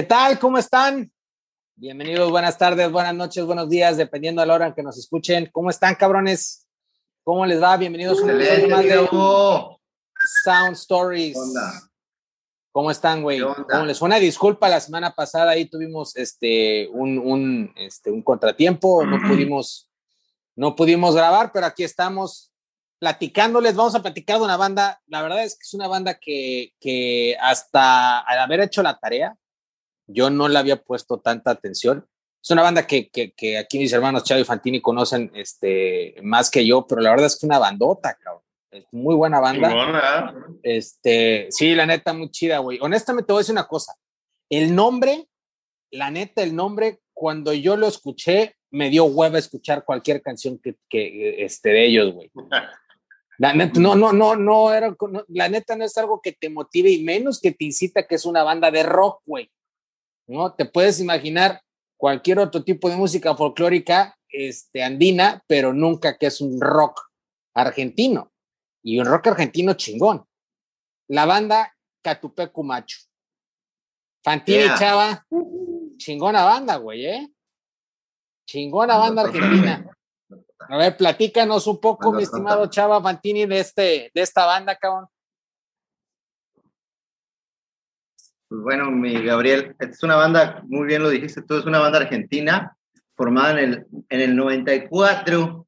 ¿Qué tal? ¿Cómo están? Bienvenidos, buenas tardes, buenas noches, buenos días, dependiendo de la hora en que nos escuchen. ¿Cómo están, cabrones? ¿Cómo les va? Bienvenidos a un episodio más de Sound Stories. ¿Cómo están, güey? ¿Cómo les fue una disculpa la semana pasada? Ahí tuvimos este un, un, este, un contratiempo, no pudimos, no pudimos grabar, pero aquí estamos platicándoles. Vamos a platicar de una banda. La verdad es que es una banda que, que hasta al haber hecho la tarea, yo no le había puesto tanta atención. Es una banda que, que, que aquí mis hermanos Chavo y Fantini conocen este, más que yo, pero la verdad es que es una bandota, cabrón. Es muy buena banda. Este, sí, la neta, muy chida, güey. Honestamente, te voy a decir una cosa. El nombre, la neta, el nombre, cuando yo lo escuché, me dio hueva escuchar cualquier canción que, que este, de ellos, güey. La neta, no, no, no, no, era, la neta no es algo que te motive y menos que te incita que es una banda de rock, güey. ¿No? Te puedes imaginar cualquier otro tipo de música folclórica, este, andina, pero nunca que es un rock argentino y un rock argentino chingón. La banda Catupecu Macho. Fantini Chava, chingona banda, güey, ¿eh? Chingona banda argentina. A ver, platícanos un poco, mi estimado Chava Fantini, de, este, de esta banda, cabrón. Pues bueno, mi Gabriel, es una banda, muy bien lo dijiste tú, es una banda argentina formada en el, en el 94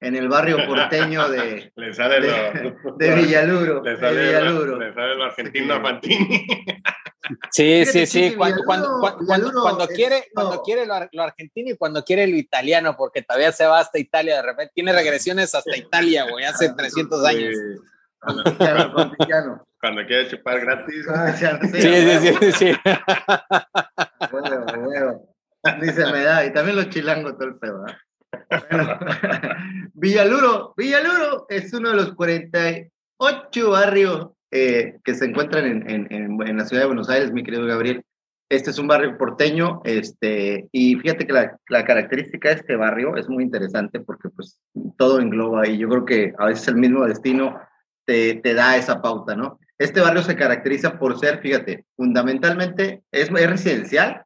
en el barrio porteño de, le sale de, de Villaluro. Le sale, Villaluro. Le sale lo argentino Fantini. Sí, sí, sí. Cuando, cuando, cuando, cuando quiere, cuando quiere lo, lo, argentino y cuando quiere lo italiano, porque todavía se va hasta Italia de repente. Tiene regresiones hasta Italia, güey, hace 300 años. Cuando, cuando quiere chupar gratis. Sí, sí, sí, sí. sí. Bueno, bueno. Ni se me da. Y también los chilangos, todo el pedo, ¿eh? Bueno, Villaluro, Villaluro es uno de los 48 barrios eh, que se encuentran en, en, en, en, la ciudad de Buenos Aires, mi querido Gabriel. Este es un barrio porteño, este, y fíjate que la, la, característica de este barrio es muy interesante porque pues todo engloba y yo creo que a veces el mismo destino te, te da esa pauta, ¿no? Este barrio se caracteriza por ser, fíjate, fundamentalmente es, es residencial,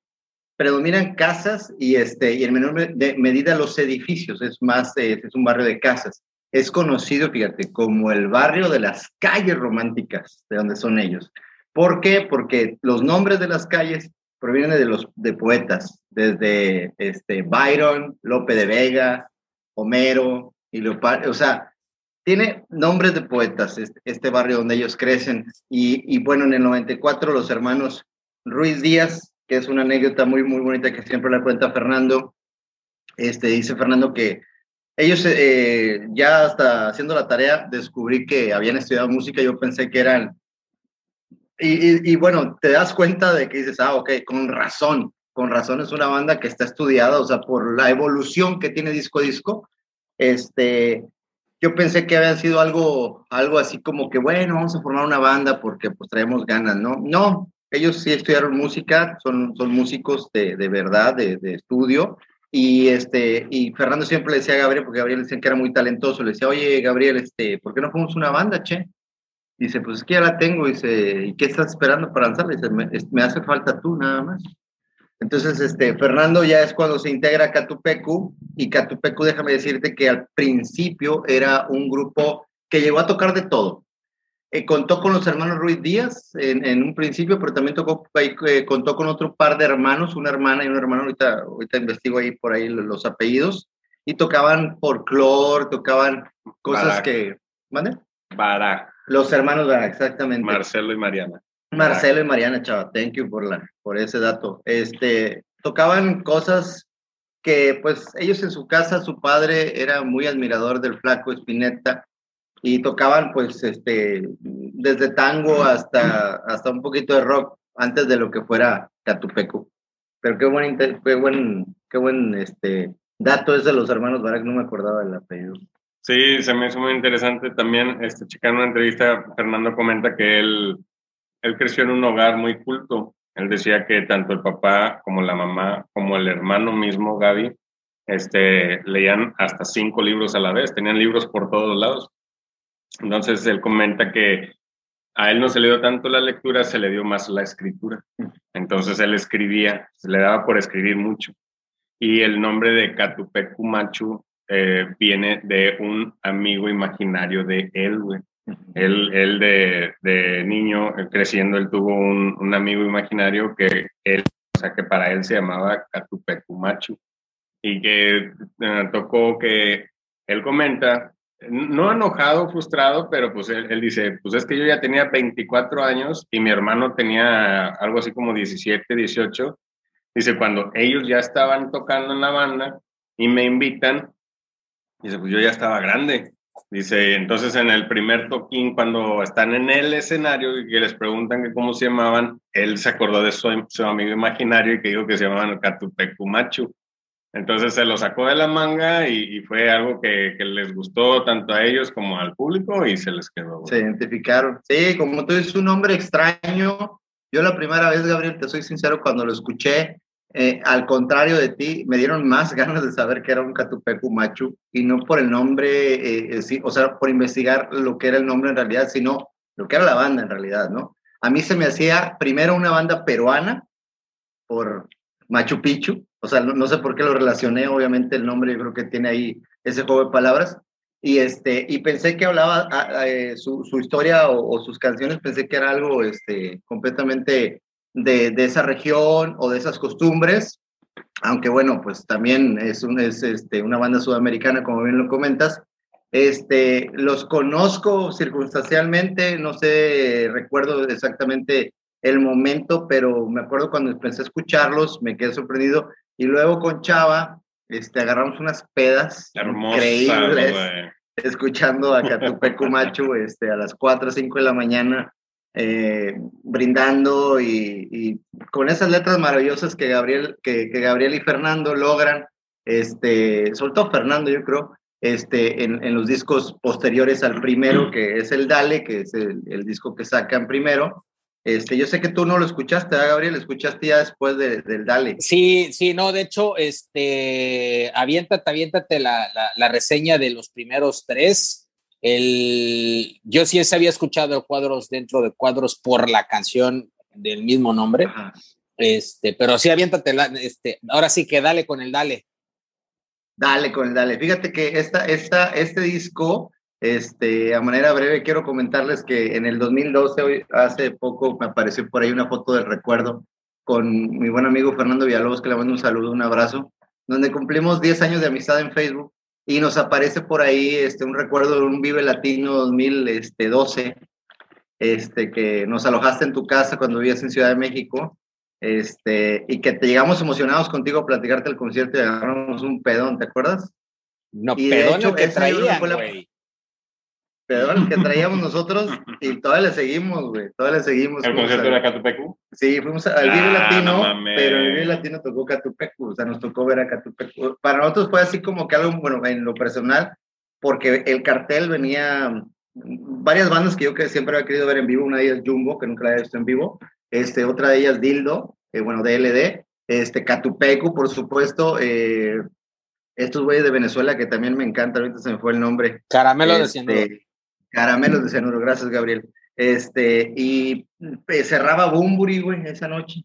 predominan casas y, este, y en menor de medida los edificios, es más, eh, es un barrio de casas. Es conocido, fíjate, como el barrio de las calles románticas, de donde son ellos. ¿Por qué? Porque los nombres de las calles provienen de los de poetas, desde este, Byron, Lope de Vega, Homero, y Leopardo, o sea, tiene nombres de poetas este, este barrio donde ellos crecen. Y, y bueno, en el 94 los hermanos Ruiz Díaz que es una anécdota muy, muy bonita que siempre la cuenta Fernando. Este, dice Fernando que ellos eh, ya hasta haciendo la tarea descubrí que habían estudiado música, yo pensé que eran... Y, y, y, bueno, te das cuenta de que dices, ah, ok, con razón, con razón es una banda que está estudiada, o sea, por la evolución que tiene disco a disco. Este, yo pensé que había sido algo, algo así como que, bueno, vamos a formar una banda porque pues traemos ganas, ¿no? No, ellos sí estudiaron música, son, son músicos de, de verdad, de, de, estudio. Y, este, y Fernando siempre le decía a Gabriel, porque Gabriel decía que era muy talentoso, le decía, oye, Gabriel, este, ¿por qué no formamos una banda, che? Dice, pues es que ya la tengo. Dice, ¿y qué estás esperando para lanzarla? Dice, me, me, hace falta tú nada más. Entonces, este, Fernando ya es cuando se integra a Catupecu. Y Catupecu, déjame decirte que al principio era un grupo que llegó a tocar de todo. Eh, contó con los hermanos Ruiz Díaz en, en un principio, pero también tocó, eh, contó con otro par de hermanos, una hermana y un hermano, ahorita, ahorita investigo ahí por ahí los, los apellidos, y tocaban folclore, tocaban cosas Barak. que... ¿Mande? Barak. Los hermanos Barak, exactamente. Marcelo y Mariana. Marcelo y Mariana, chava, thank you por, la, por ese dato. Este, tocaban cosas que pues ellos en su casa, su padre era muy admirador del flaco Spinetta, y tocaban pues este desde tango hasta hasta un poquito de rock antes de lo que fuera Catupecu. Pero qué buen qué buen qué buen este dato es de los hermanos Barak, no me acordaba del apellido. Sí, se me hizo muy interesante también este checando una entrevista Fernando comenta que él él creció en un hogar muy culto. Él decía que tanto el papá como la mamá como el hermano mismo Gaby este leían hasta cinco libros a la vez, tenían libros por todos lados. Entonces él comenta que a él no se le dio tanto la lectura, se le dio más la escritura. Entonces él escribía, se le daba por escribir mucho. Y el nombre de Catupecu Machu eh, viene de un amigo imaginario de él. Él, él de, de, niño, creciendo, él tuvo un, un, amigo imaginario que él, o sea, que para él se llamaba Catupecu Machu. Y que eh, tocó que él comenta no enojado, frustrado, pero pues él, dice, pues es que yo ya tenía 24 años y mi hermano tenía algo así como 17, 18. Dice, cuando ellos ya estaban tocando en la banda y me invitan, dice, pues yo ya estaba grande. Dice, entonces en el primer toquín, cuando están en el escenario y que les preguntan que cómo se llamaban, él se acordó de su, amigo imaginario y que dijo que se llamaban Catupecumachu. Entonces se lo sacó de la manga y, fue algo que, les gustó tanto a ellos como al público y se les quedó. Se identificaron. Sí, como tú dices, un nombre extraño. Yo la primera vez, Gabriel, te soy sincero, cuando lo escuché, eh, al contrario de ti, me dieron más ganas de saber que era un Catupecu Machu y no por el nombre, eh, sí, o sea, por investigar lo que era el nombre en realidad, sino lo que era la banda en realidad, ¿no? A mí se me hacía primero una banda peruana por Machu Picchu, o sea, no, sé por qué lo relacioné, obviamente el nombre yo creo que tiene ahí ese juego de palabras. Y, este, y pensé que hablaba eh, su, historia o, sus canciones, pensé que era algo este, completamente de, de, esa región o de esas costumbres, aunque bueno, pues también es, un, es este, una banda sudamericana, como bien lo comentas. Este, los conozco circunstancialmente, no sé, recuerdo exactamente el momento, pero me acuerdo cuando empecé a escucharlos, me quedé sorprendido y luego con Chava, este, agarramos unas pedas increíbles, escuchando a Catupecu Machu este, a las 4 o 5 de la mañana, eh, brindando y, con esas letras maravillosas que Gabriel, que, Gabriel y Fernando logran, este, sobre todo Fernando, yo creo, este, en, los discos posteriores al primero, que es el Dale, que es el, disco que sacan primero, este, yo sé que tú no lo escuchaste, ¿eh, Gabriel? Escuchaste ya después del Dale. Sí, sí, no, de hecho, este, aviéntate, aviéntate la, la, reseña de los primeros tres. El, yo sí había escuchado cuadros dentro de cuadros por la canción del mismo nombre. Este, pero sí, aviéntate, la, este, ahora sí que dale con el Dale. Dale con el Dale. Fíjate que esta, esta, este disco este, a manera breve, quiero comentarles que en el 2012, hoy, hace poco, me apareció por ahí una foto del recuerdo con mi buen amigo Fernando Villalobos, que le mando un saludo, un abrazo, donde cumplimos 10 años de amistad en Facebook y nos aparece por ahí este, un recuerdo de un Vive Latino 2012, este, que nos alojaste en tu casa cuando vivías en Ciudad de México, este, y que te llegamos emocionados contigo a platicarte el concierto y agarramos un pedón, ¿te acuerdas? No, pedón que traía, güey el que traíamos nosotros y todavía le seguimos, güey, todavía le seguimos. ¿El concierto era Catupecu? Sí, fuimos al Vive ah, Latino, pero el Vive Latino tocó Catupecu, o sea, nos tocó ver a Catupecu. Para nosotros fue así como que algo, bueno, en lo personal, porque el cartel venía, varias bandas que yo que siempre había querido ver en vivo, una de ellas Jumbo, que nunca la había visto en vivo, este, otra de ellas Dildo, eh, bueno, DLD, este, Catupecu, por supuesto, eh, estos güeyes de Venezuela que también me encanta, ahorita se me fue el nombre. Caramelo de este, Caramelos de cianuro, gracias Gabriel. Este, y eh, cerraba Bumburi, güey, esa noche.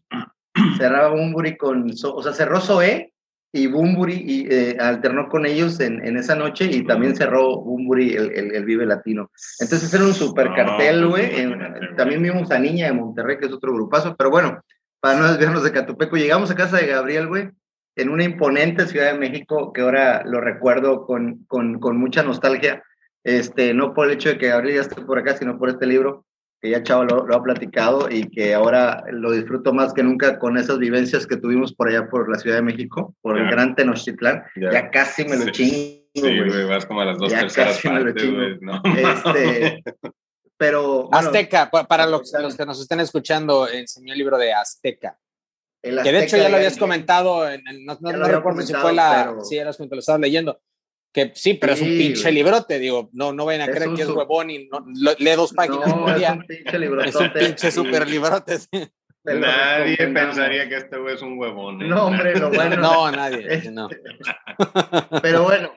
cerraba Bumburi con, o sea, cerró Zoé y Bumburi y eh, alternó con ellos en, en, esa noche y también cerró Bumburi el, el, Vive Latino. Entonces era un super cartel, güey. también vimos a Niña de Monterrey, que es otro grupazo, pero bueno, para no desviarnos de Catupeco, llegamos a casa de Gabriel, güey, en una imponente Ciudad de México que ahora lo recuerdo con, con, con mucha nostalgia este, no por el hecho de que Gabriel ya esté por acá, sino por este libro, que ya Chavo lo, ha platicado y que ahora lo disfruto más que nunca con esas vivencias que tuvimos por allá por la Ciudad de México, por el Gran Tenochtitlán. Ya. casi me lo chingo. Sí, güey, vas como a las dos terceras partes, güey, ¿no? Este, pero... Azteca, para los, los, que nos estén escuchando, enseñó el libro de Azteca. que de hecho ya lo habías comentado, en, no, no, recuerdo si fue la... Pero... Sí, eras cuando lo estabas leyendo que sí, pero es un pinche librote, digo, no, no vayan a creer que es huevón y no, lee dos páginas por día. Es un pinche librote. Es un pinche super librote. Nadie pensaría que este güey es un huevón. ¿eh? No, hombre, lo bueno. no, nadie, no. Pero bueno,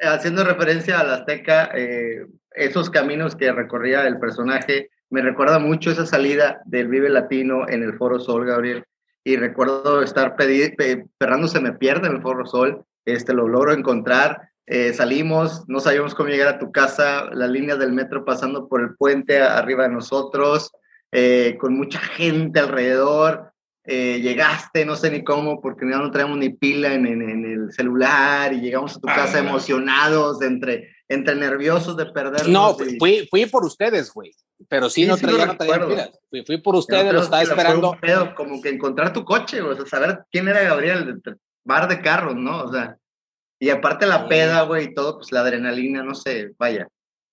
haciendo referencia a la Azteca, eh, esos caminos que recorría el personaje me recuerda mucho esa salida del Vive Latino en el Foro Sol, Gabriel. Y recuerdo estar Fernando se me pierde en el Foro Sol, este, lo logro encontrar, eh, salimos, no sabíamos cómo llegar a tu casa, la línea del metro pasando por el puente arriba de nosotros, eh, con mucha gente alrededor. Eh, llegaste, no sé ni cómo, porque ya no traemos ni pila en, en, el celular y llegamos a tu ah, casa emocionados, entre, entre nerviosos de perder. No, fui, fui por ustedes, güey. Pero sí, no, traía, no traía Fui, fui, por ustedes, lo estaba esperando. como que encontrar tu coche, o sea, saber quién era Gabriel, bar de carros, ¿no? O sea, y aparte la peda, güey, y todo, pues la adrenalina, no sé, vaya.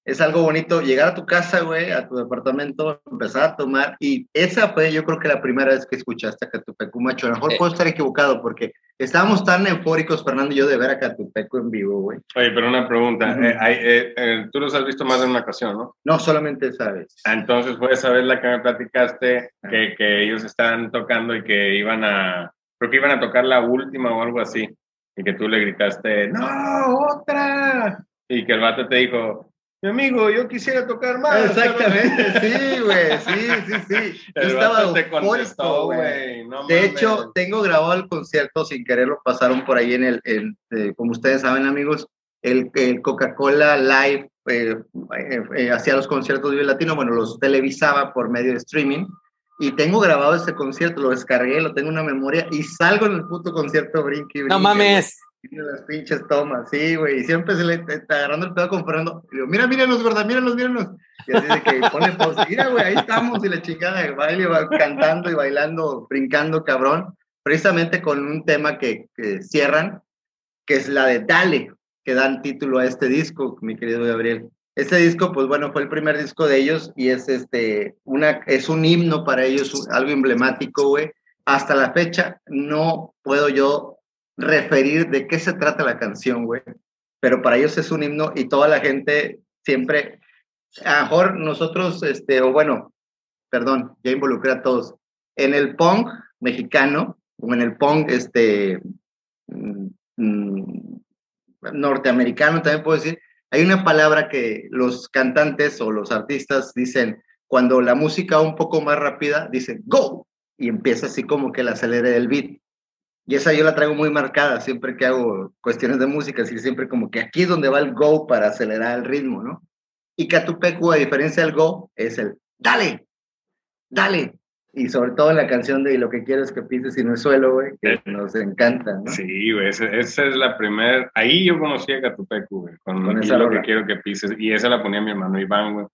Es algo bonito llegar a tu casa, güey, a tu departamento, empezar a tomar. Y esa fue, yo creo que la primera vez que escuchaste a Catupecu, macho. A lo mejor eh. puedo estar equivocado porque estábamos tan eufóricos, Fernando y yo, de ver a Catupecu en vivo, güey. Oye, pero una pregunta. Eh, eh, tú los has visto más de una ocasión, ¿no? No, solamente esa vez. Ah, entonces fue esa vez la que me platicaste que, que ellos estaban tocando y que iban a, creo que iban a tocar la última o algo así y que tú le gritaste, no, otra. Y que el vato te dijo, mi amigo, yo quisiera tocar más. Exactamente, sí, güey, sí, sí, sí. El estaba te contestó, güey. de hecho, tengo grabado el concierto sin quererlo, pasaron por ahí en el, eh, como ustedes saben, amigos, el, el Coca-Cola Live eh, eh, hacía los conciertos de Latino, bueno, los televisaba por medio de streaming y tengo grabado ese concierto, lo descargué, lo tengo en una memoria y salgo en el puto concierto brinque, brinque No mames. las pinches tomas, sí, güey. Y siempre se le está agarrando el pedo con Fernando. Y digo, mira, míranos, verdad, míranos, míranos. Y así de que pone pausa. Mira, güey, ahí estamos. Y la chica de baile va cantando y bailando, brincando, cabrón. Precisamente con un tema que, que cierran, que es la de Dale, que dan título a este disco, mi querido Gabriel. Este disco, pues bueno, fue el primer disco de ellos y es este, una, es un himno para ellos, algo emblemático, güey. Hasta la fecha no puedo yo referir de qué se trata la canción, güey. Pero para ellos es un himno y toda la gente siempre, a lo mejor nosotros, este, o bueno, perdón, ya involucré a todos. En el punk mexicano, o en el punk, este, mm, mm, norteamericano, también puedo decir, hay una palabra que los cantantes o los artistas dicen cuando la música un poco más rápida, dice go y empieza así como que el acelere del beat. Y esa yo la traigo muy marcada siempre que hago cuestiones de música, así siempre como que aquí es donde va el go para acelerar el ritmo, ¿no? Y Catupecu, a diferencia del go, es el dale, dale, y sobre todo la canción de Lo que quiero es que pises y no es suelo, güey, que eh, nos encanta, ¿no? Sí, güey, esa, es la primera. Ahí yo conocí a Catupecu, güey, con, Lo que quiero que pises. Y esa la ponía mi hermano Iván, güey.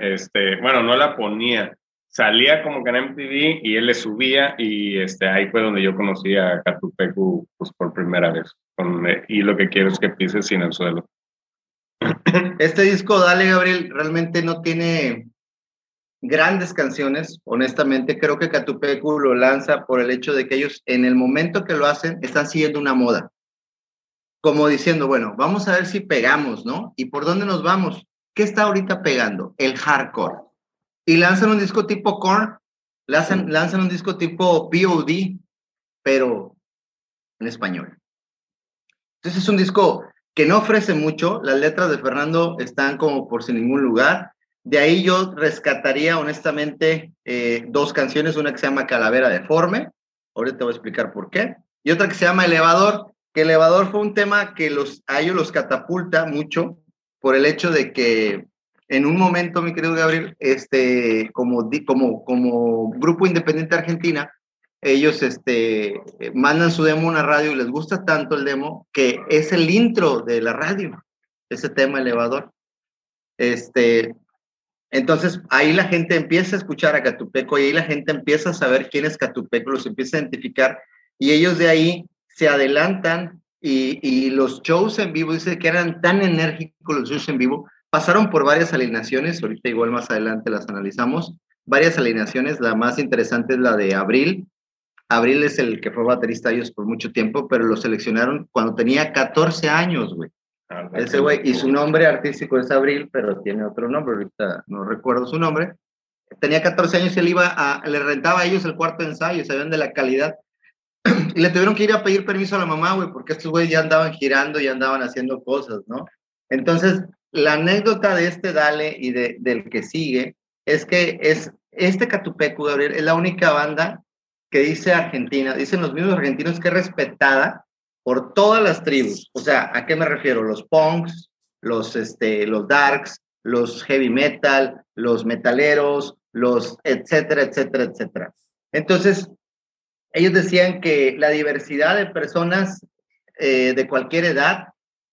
Este, bueno, no la ponía. Salía como que en MTV y él le subía y este, ahí fue donde yo conocí a Catupecu pues, por primera vez. Con, eh, y lo que quiero es que pises sin el suelo. Este disco, dale, Gabriel, realmente no tiene grandes canciones. Honestamente, creo que Catupecu lo lanza por el hecho de que ellos en el momento que lo hacen están siguiendo una moda. Como diciendo, bueno, vamos a ver si pegamos, ¿no? ¿Y por dónde nos vamos? ¿Qué está ahorita pegando? El hardcore. Y lanzan un disco tipo Korn, lanzan, lanzan un disco tipo POD, pero en español. Entonces es un disco que no ofrece mucho, las letras de Fernando están como por sin ningún lugar, de ahí yo rescataría honestamente eh, dos canciones, una que se llama Calavera Deforme, ahorita te voy a explicar por qué, y otra que se llama Elevador, que Elevador fue un tema que los, a ellos los catapulta mucho por el hecho de que en un momento, mi querido Gabriel, este, como, como, como grupo independiente argentina, ellos este, mandan su demo a una radio y les gusta tanto el demo que es el intro de la radio, ese tema elevador. Este, entonces ahí la gente empieza a escuchar a Catupeco y ahí la gente empieza a saber quién es Catupeco, los empieza a identificar y ellos de ahí se adelantan y, los shows en vivo, dice que eran tan enérgicos los shows en vivo, pasaron por varias alineaciones, ahorita igual más adelante las analizamos, varias alineaciones, la más interesante es la de Abril. Abril es el que fue baterista ellos por mucho tiempo, pero lo seleccionaron cuando tenía 14 años, güey. Ese güey, y su nombre artístico es Abril, pero tiene otro nombre, ahorita no recuerdo su nombre. Tenía 14 años y él iba a, le rentaba a ellos el cuarto de ensayo, sabían de la calidad. y le tuvieron que ir a pedir permiso a la mamá, güey, porque estos güeyes ya andaban girando, y andaban haciendo cosas, ¿no? Entonces, la anécdota de este Dale y de, del que sigue es que es este Catupecu, Gabriel, es la única banda que dice Argentina, dicen los mismos argentinos que es respetada por todas las tribus. O sea, ¿a qué me refiero? Los punks, los, este, los darks, los heavy metal, los metaleros, los etcétera, etcétera, etcétera. Entonces, ellos decían que la diversidad de personas eh, de cualquier edad,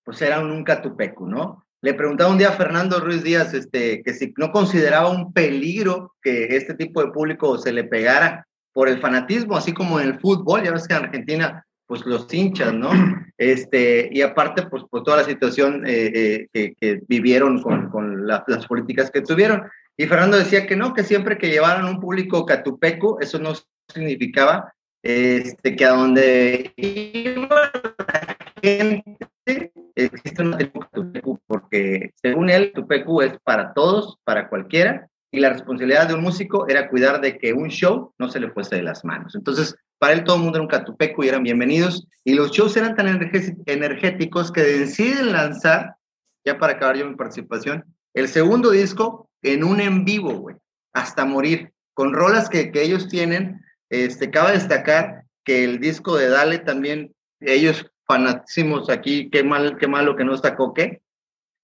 pues era un catupecu, ¿no? Le preguntaba un día a Fernando Ruiz Díaz este, que si no consideraba un peligro que este tipo de público se le pegara por el fanatismo, así como en el fútbol, ya ves que en Argentina, pues los hinchas, ¿no? Este, y aparte, pues por toda la situación eh, eh, que, vivieron con, con las políticas que tuvieron. Y Fernando decía que no, que siempre que llevaran un público catupeco, eso no significaba este, que a donde iba la gente existe una Tupecu, porque según él, Tupecu es para todos, para cualquiera, y la responsabilidad de un músico era cuidar de que un show no se le fuese de las manos. Entonces, para él todo el mundo era un catupecu y eran bienvenidos, y los shows eran tan energéticos que deciden lanzar, ya para acabar yo mi participación, el segundo disco en un en vivo, güey, hasta morir, con rolas que, que ellos tienen este, cabe destacar que el disco de Dale también, ellos fanatísimos aquí, qué, mal, qué malo que no está Coque,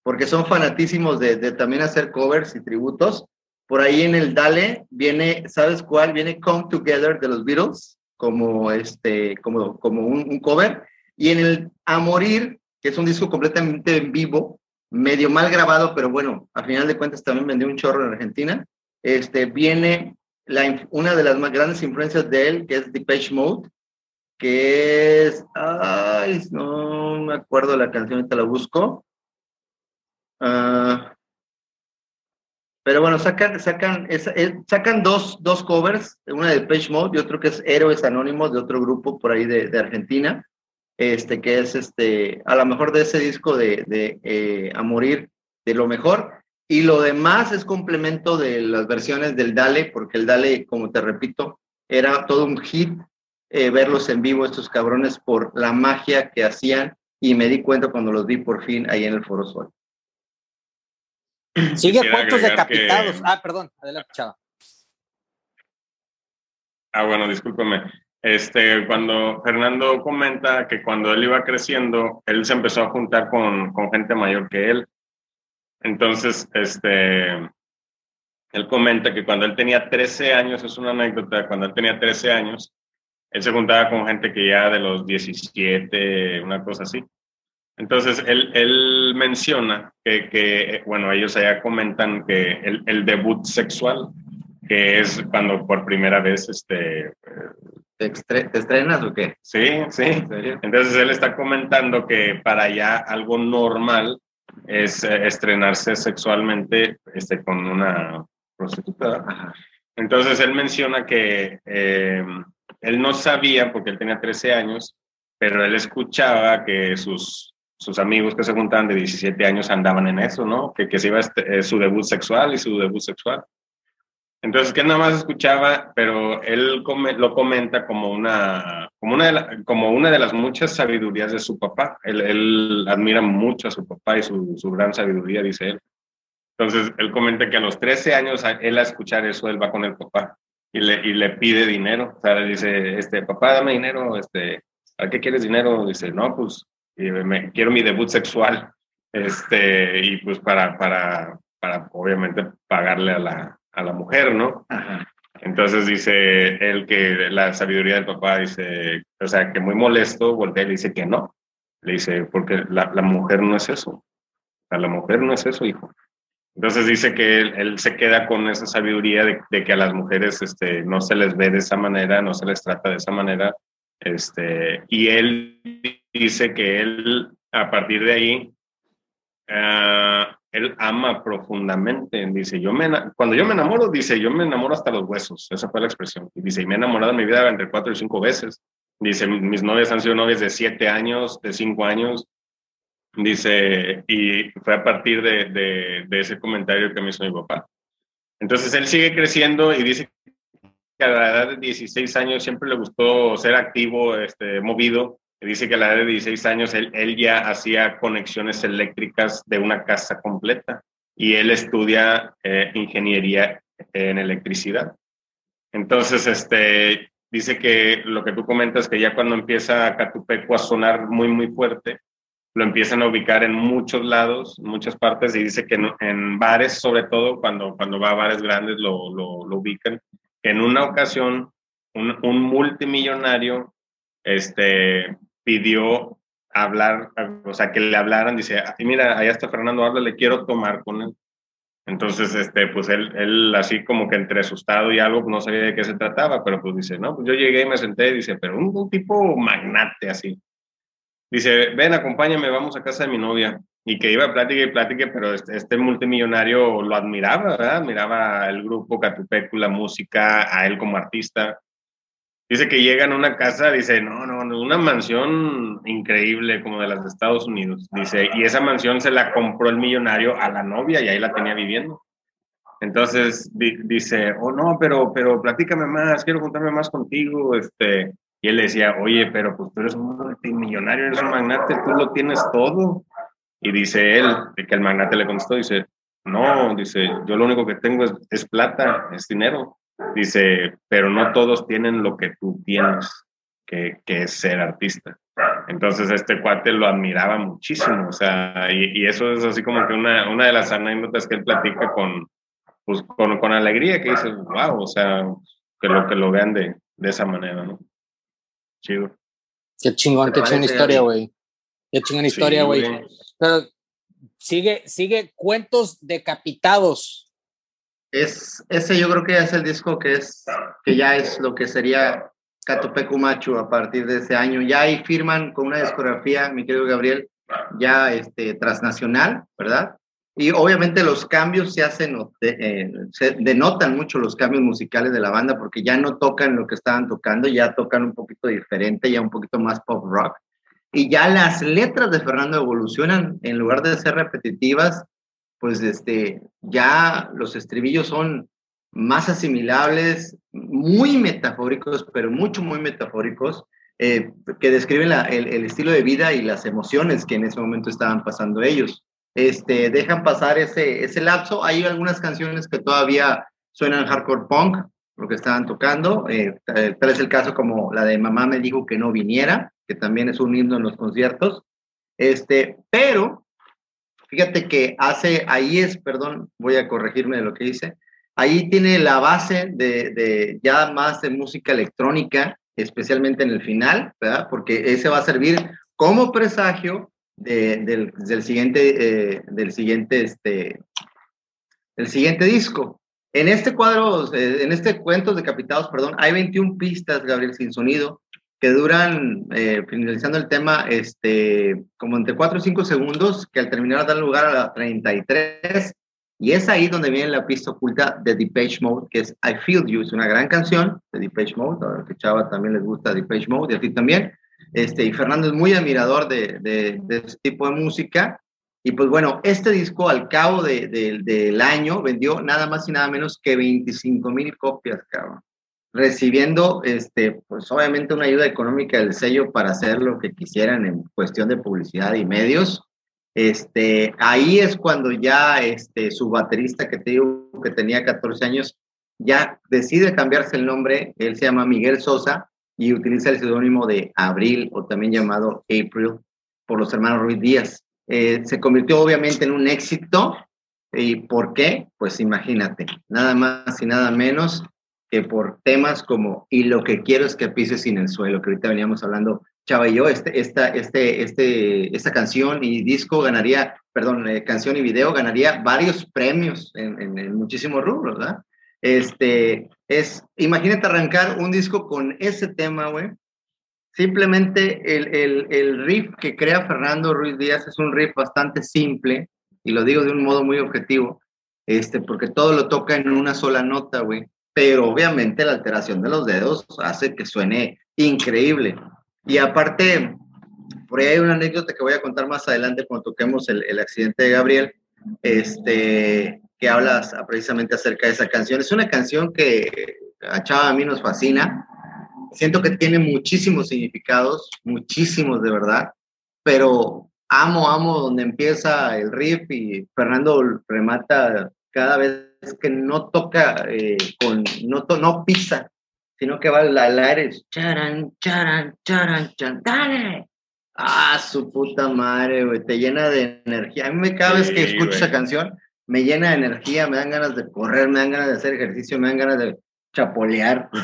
porque son fanatísimos de, también hacer covers y tributos. Por ahí en el Dale viene, ¿sabes cuál? Viene Come Together de los Beatles, como, este, como, como un, un cover. Y en el A Morir, que es un disco completamente en vivo, medio mal grabado, pero bueno, a final de cuentas también vendió un chorro en Argentina. Este, viene una de las más grandes influencias de él, que es Depeche Mode, que es, ay, no me acuerdo la canción, te la busco. Ah, pero bueno, sacan, sacan, eh, sacan dos, dos covers, una de Depeche Mode y otro que es Héroes Anónimos de otro grupo por ahí de, de Argentina, este, que es este, a lo mejor de ese disco de, de eh, A Morir, de lo mejor. Y lo demás es complemento de las versiones del Dale, porque el Dale, como te repito, era todo un hit eh, verlos en vivo, estos cabrones, por la magia que hacían. Y me di cuenta cuando los vi por fin ahí en el Foro Sol. Sigue cuántos decapitados. Ah, perdón, adelante, chava. Ah, bueno, discúlpame. Este, cuando Fernando comenta que cuando él iba creciendo, él se empezó a juntar con, con gente mayor que él entonces, este, él comenta que cuando él tenía 13 años, es una anécdota, cuando él tenía 13 años, él se juntaba con gente que ya de los 17, una cosa así. Entonces, él, él menciona que, que, bueno, ellos allá comentan que el, el, debut sexual, que es cuando por primera vez, este... ¿Te, ¿Te estrenas o qué? Sí, sí. Entonces, él está comentando que para allá algo normal es eh, estrenarse sexualmente este, con una prostituta. Entonces él menciona que eh, él no sabía, porque él tenía 13 años, pero él escuchaba que sus, sus amigos que se juntaban de 17 años andaban en eso, ¿no? Que, que se iba este, eh, su debut sexual y su debut sexual. Entonces, que nada más escuchaba, pero él lo comenta como una, como, una de como una de las muchas sabidurías de su papá. Él, él admira mucho a su papá y su, su, gran sabiduría, dice él. Entonces, él comenta que a los 13 años, él a escuchar eso, él va con el papá y le, y le pide dinero. O sea, le dice, este, papá, dame dinero, este, ¿a qué quieres dinero? Dice, no, pues, me, quiero mi debut sexual. Este, y pues para, para, para obviamente pagarle a la, a la mujer, ¿no? Entonces dice él que la sabiduría del papá dice, o sea, que muy molesto, voltea y le dice que no. Le dice, porque la, la mujer no es eso. O sea, la mujer no es eso, hijo. Entonces dice que él, se queda con esa sabiduría de, de, que a las mujeres este, no se les ve de esa manera, no se les trata de esa manera. Este, y él dice que él, a partir de ahí, uh, él ama profundamente. Dice, yo me, cuando yo me enamoro, dice, yo me enamoro hasta los huesos. Esa fue la expresión. Y dice, y me he enamorado en mi vida entre cuatro y cinco veces. Dice, mis novias han sido novias de siete años, de cinco años. Dice, y fue a partir de, de, de ese comentario que me hizo mi papá. Entonces él sigue creciendo y dice que a la edad de 16 años siempre le gustó ser activo, este, movido, dice que a la edad de 16 años él, él, ya hacía conexiones eléctricas de una casa completa y él estudia eh, ingeniería en electricidad. Entonces, este, dice que lo que tú comentas, que ya cuando empieza Catupeco a sonar muy, muy fuerte, lo empiezan a ubicar en muchos lados, en muchas partes, y dice que en, bares, sobre todo, cuando, cuando va a bares grandes, lo, lo, lo ubican. En una ocasión, un, un, multimillonario este, pidió hablar, o sea, que le hablaran, dice, mira, allá está Fernando, habla, le quiero tomar con él. Entonces, este, pues él, él así como que entre asustado y algo, no sabía de qué se trataba, pero pues dice, no, pues yo llegué y me senté, dice, pero un, un tipo magnate así. Dice, ven, acompáñame, vamos a casa de mi novia. Y que iba a plática y plática, pero este, este multimillonario lo admiraba, ¿verdad? Admiraba el grupo Catupecu, la música, a él como artista. Dice que llegan a una casa, dice, no, no, una mansión increíble como de las de Estados Unidos. Dice, y esa mansión se la compró el millonario a la novia y ahí la tenía viviendo. Entonces dice, oh no, pero, pero platícame más, quiero contarme más contigo. Este, y él decía, oye, pero pues tú eres un multimillonario, eres un magnate, tú lo tienes todo. Y dice él, que el magnate le contestó, dice, no, dice, yo lo único que tengo es plata, es dinero. Dice, pero no todos tienen lo que tú tienes, que, que es ser artista. Entonces este cuate lo admiraba muchísimo, o sea, y, y, eso es así como que una, una de las anécdotas que él platica con, pues, con, con alegría, que dice, wow, o sea, que lo, que lo vean de, de esa manera, ¿no? Chido. Qué chingón, qué chingón historia, güey. Qué chingón historia, güey. Pero sigue, sigue Cuentos Decapitados es, ese yo creo que es el disco que es, que ya es lo que sería Catopecu Machu a partir de ese año. Ya ahí firman con una discografía, mi querido Gabriel, ya este, transnacional, ¿verdad? Y obviamente los cambios se hacen, eh, se denotan mucho los cambios musicales de la banda porque ya no tocan lo que estaban tocando, ya tocan un poquito diferente, ya un poquito más pop rock. Y ya las letras de Fernando evolucionan, en lugar de ser repetitivas, pues este, ya los estribillos son más asimilables, muy metafóricos, pero mucho, muy metafóricos, eh, que describen el, estilo de vida y las emociones que en ese momento estaban pasando ellos. Este, dejan pasar ese, ese lapso. Hay algunas canciones que todavía suenan hardcore punk, lo que estaban tocando. Eh, tal es el caso como la de Mamá me dijo que no viniera, que también es un himno en los conciertos. Este, pero Fíjate que hace, ahí es, perdón, voy a corregirme de lo que dice, ahí tiene la base de, de ya más de música electrónica, especialmente en el final, ¿verdad? Porque ese va a servir como presagio de, del, del, siguiente, eh, del siguiente, este, el siguiente disco. En este cuadro, eh, en este Cuentos Decapitados, perdón, hay 21 pistas, Gabriel, sin sonido, que duran, eh, finalizando el tema, este, como entre 4 o 5 segundos, que al terminar dan lugar a la 33. Y es ahí donde viene la pista oculta de Depeche Mode, que es I Feel You. Es una gran canción de Depeche Mode, a que Chava también les gusta Depeche Mode, y a ti también. Este, y Fernando es muy admirador de, de, de este tipo de música. Y pues bueno, este disco al cabo de, del año vendió nada más y nada menos que 25 mil copias, cabrón recibiendo, este, pues obviamente una ayuda económica del sello para hacer lo que quisieran en cuestión de publicidad y medios. Este, ahí es cuando ya este, su baterista que te que tenía 14 años, ya decide cambiarse el nombre, él se llama Miguel Sosa y utiliza el seudónimo de Abril o también llamado April por los hermanos Ruiz Díaz. Eh, se convirtió obviamente en un éxito. ¿Y por qué? Pues imagínate, nada más y nada menos que por temas como y lo que quiero es que pises sin el suelo, que ahorita veníamos hablando Chava y yo, este, esta, este, este, esta canción y disco ganaría, perdón, eh, canción y video ganaría varios premios en, en, muchísimos rubros, ¿verdad? Este, es, imagínate arrancar un disco con ese tema, güey. Simplemente el, el, el riff que crea Fernando Ruiz Díaz es un riff bastante simple, y lo digo de un modo muy objetivo, este, porque todo lo toca en una sola nota, güey pero obviamente la alteración de los dedos hace que suene increíble. Y aparte, por ahí hay una anécdota que voy a contar más adelante cuando toquemos el, el accidente de Gabriel, este, que hablas precisamente acerca de esa canción. Es una canción que a Chava a mí nos fascina. Siento que tiene muchísimos significados, muchísimos de verdad, pero amo, amo donde empieza el riff y Fernando remata cada vez que no toca eh, con, no, no pisa, sino que va al, aire, charan, charan, charan, charan, dale. Ah, su puta madre, güey, te llena de energía. A mí me cada vez que escucho esa canción, me llena de energía, me dan ganas de correr, me dan ganas de hacer ejercicio, me dan ganas de chapolear.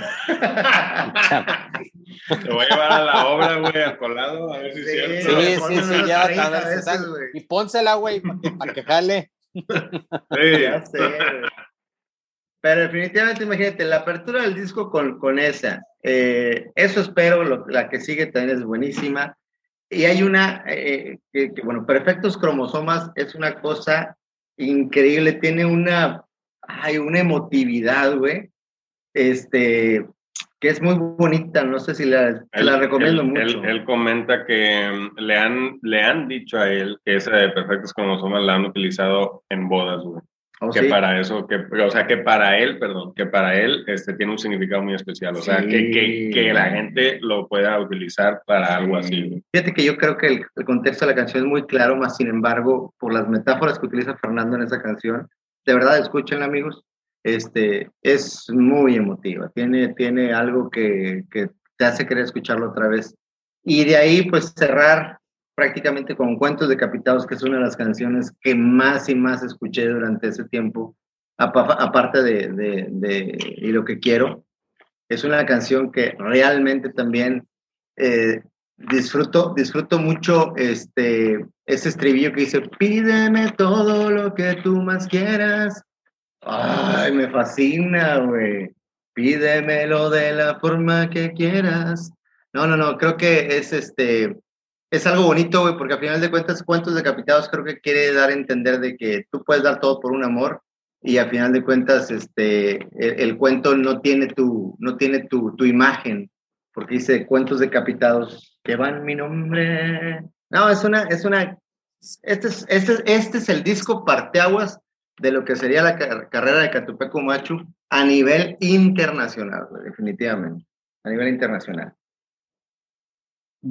Te voy a llevar a la obra, güey, al colado, a ver si es cierto. Sí, sí, sí, ya a ver Y pónsela, güey, para que jale. Sí. Ya sé, Pero definitivamente, imagínate, la apertura del disco con, con esa. Eh, eso espero, la que sigue también es buenísima. Y hay una, eh, que, bueno, Perfectos Cromosomas es una cosa increíble, tiene una, hay una emotividad, güey, este, que es muy bonita, no sé si la, la recomiendo mucho. Él, comenta que mm, le han, le han dicho a él que esa de Perfectos Cromosomas la han utilizado en bodas, güey. Oh, que para eso, que, o sea, que para él, perdón, que para él este, tiene un significado muy especial, o sea, que, que, que, la gente lo pueda utilizar para algo así. Fíjate que yo creo que el, el, contexto de la canción es muy claro, más sin embargo, por las metáforas que utiliza Fernando en esa canción, de verdad, escuchen amigos, este, es muy emotiva, tiene, tiene algo que, que te hace querer escucharlo otra vez. Y de ahí, pues cerrar prácticamente con Cuentos Decapitados, que es una de las canciones que más y más escuché durante ese tiempo, aparte de, de, Y lo que quiero. Es una canción que realmente también eh, disfruto, disfruto mucho este, ese estribillo que dice, pídeme todo lo que tú más quieras. Ay, me fascina, güey. Pídemelo de la forma que quieras. No, no, no, creo que es este es algo bonito, güey, porque al final de cuentas, Cuentos Decapitados creo que quiere dar a entender de que tú puedes dar todo por un amor y al final de cuentas, este, el, cuento no tiene tu, no tiene tu, tu imagen, porque dice Cuentos Decapitados, que van mi nombre. No, es una, es una, este es, este, este es el disco parteaguas de lo que sería la carrera de Catupeco Machu a nivel internacional, definitivamente, a nivel internacional.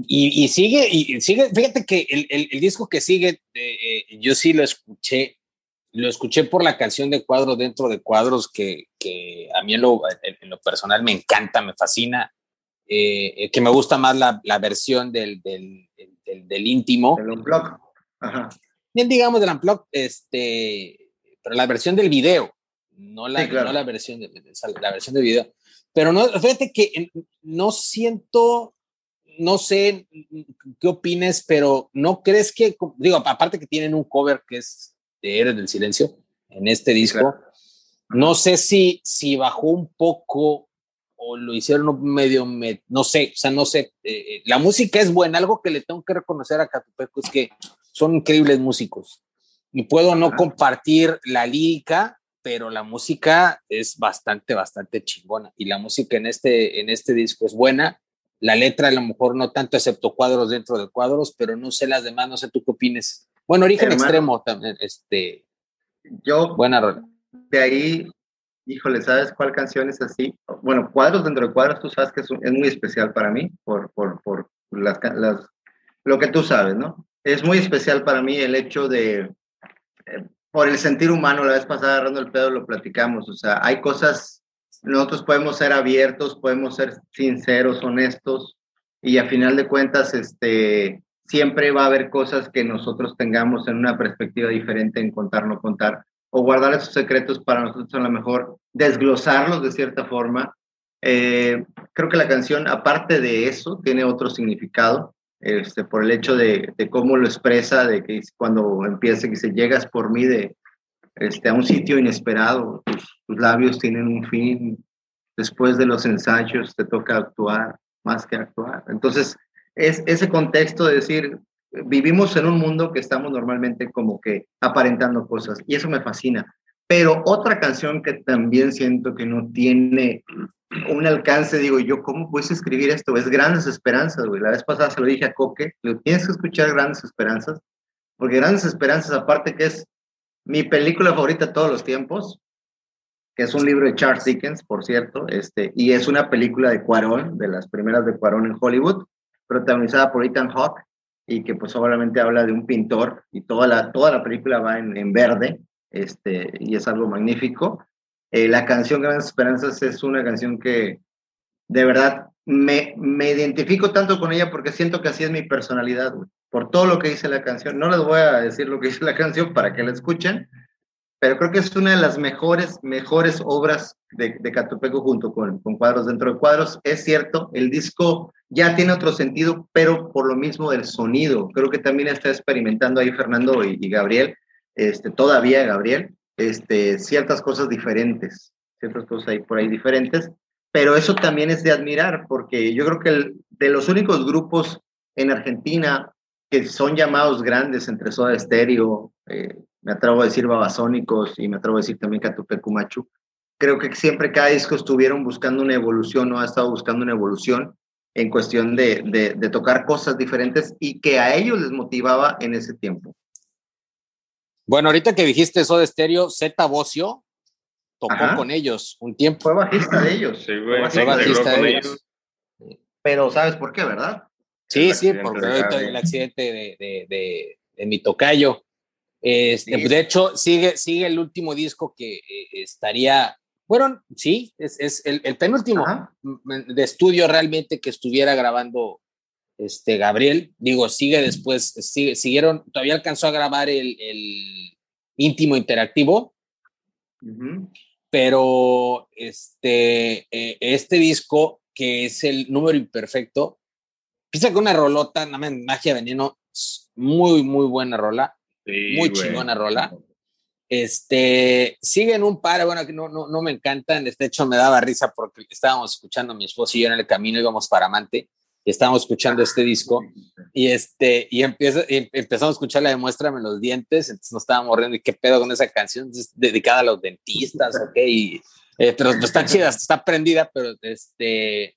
Y, sigue, y sigue, fíjate que el, el, disco que sigue, eh, yo sí lo escuché, lo escuché por la canción de cuadros dentro de cuadros que, que a mí en lo, en lo, personal me encanta, me fascina, eh, eh, que me gusta más la, la versión del, del, del, íntimo. Del unplug. Ajá. Bien, digamos del unplug, este, pero la versión del video, no la, no la versión de, la versión del video. Pero no, fíjate que no siento no sé qué opines, pero ¿no crees que, digo, aparte que tienen un cover que es de Eres del Silencio en este disco, no sé si, si bajó un poco o lo hicieron medio, no sé, o sea, no sé, eh, eh, la música es buena, algo que le tengo que reconocer a Catupeco es que son increíbles músicos y puedo no compartir la lírica, pero la música es bastante, bastante chingona y la música en este, en este disco es buena la letra a lo mejor no tanto, excepto cuadros dentro de cuadros, pero no sé las demás, no sé tú qué opines. Bueno, Origen Extremo también, este. Yo. Buena rola. De ahí, híjole, ¿sabes cuál canción es así? Bueno, cuadros dentro de cuadros, tú sabes que es, muy especial para mí, por, por, por las, las, lo que tú sabes, ¿no? Es muy especial para mí el hecho de, por el sentir humano, la vez pasada agarrando el pedo lo platicamos, o sea, hay cosas nosotros podemos ser abiertos, podemos ser sinceros, honestos y a final de cuentas, este, siempre va a haber cosas que nosotros tengamos en una perspectiva diferente en contar, no contar, o guardar esos secretos para nosotros a lo mejor desglosarlos de cierta forma. Eh, creo que la canción, aparte de eso, tiene otro significado, este, por el hecho de, cómo lo expresa, de que cuando empieza, que se llegas por mí de, este, a un sitio inesperado, tus, labios tienen un fin, después de los ensayos te toca actuar más que actuar. Entonces, es ese contexto de decir, vivimos en un mundo que estamos normalmente como que aparentando cosas y eso me fascina. Pero otra canción que también siento que no tiene un alcance, digo yo, ¿cómo puedes escribir esto? Es Grandes Esperanzas, güey. La vez pasada se lo dije a Coque, lo tienes que escuchar Grandes Esperanzas, porque Grandes Esperanzas, aparte que es mi película favorita de todos los tiempos, que es un libro de Charles Dickens, por cierto, este, y es una película de Cuarón, de las primeras de Cuarón en Hollywood, protagonizada por Ethan Hawke, y que pues obviamente habla de un pintor, y toda la, toda la película va en, en verde, este, y es algo magnífico. Eh, la canción Grandes Esperanzas es una canción que de verdad me, me identifico tanto con ella porque siento que así es mi personalidad, por todo lo que dice la canción. No les voy a decir lo que dice la canción para que la escuchen, pero creo que es una de las mejores, mejores obras de, de Catupeco junto con, con Cuadros dentro de Cuadros. Es cierto, el disco ya tiene otro sentido, pero por lo mismo del sonido. Creo que también está experimentando ahí Fernando y, y Gabriel, este, todavía Gabriel, este, ciertas cosas diferentes, ciertas cosas ahí por ahí diferentes, pero eso también es de admirar, porque yo creo que de los únicos grupos en Argentina que son llamados grandes entre Soda Stereo, eh, me atrevo a decir Babasónicos y me atrevo a decir también Catupecu creo que siempre cada disco estuvieron buscando una evolución o ha estado buscando una evolución en cuestión de, de, de, tocar cosas diferentes y que a ellos les motivaba en ese tiempo. Bueno, ahorita que dijiste eso de estéreo, Z Bocio tocó Ajá. con ellos un tiempo. Fue bajista de ellos. Sí, güey. Fue bajista de ellos. ellos. Pero ¿sabes por qué, verdad? Sí, sí, porque ahorita el accidente de, de, de, de mi tocayo. Este, sí. De hecho, sigue, sigue el último disco que eh, estaría, bueno, sí, es, es el, el, penúltimo Ajá. de estudio realmente que estuviera grabando este Gabriel. Digo, sigue después, sigue, siguieron, todavía alcanzó a grabar el, el íntimo interactivo, uh -huh. pero este, eh, este disco, que es el número imperfecto, empieza con una rolota, magia veneno, muy, muy buena rola, sí, muy güey. chingona rola. Este, siguen un par, bueno, que no, no, no me encantan, de hecho me daba risa porque estábamos escuchando mi esposo y yo en el camino, íbamos para Amante, y estábamos escuchando este disco, y este, y, empieza, y empezamos a escuchar la de Muéstrame los dientes, entonces nos estábamos riendo, y qué pedo con esa canción, es dedicada a los dentistas, ok, y, eh, pero está chida, está prendida, pero este,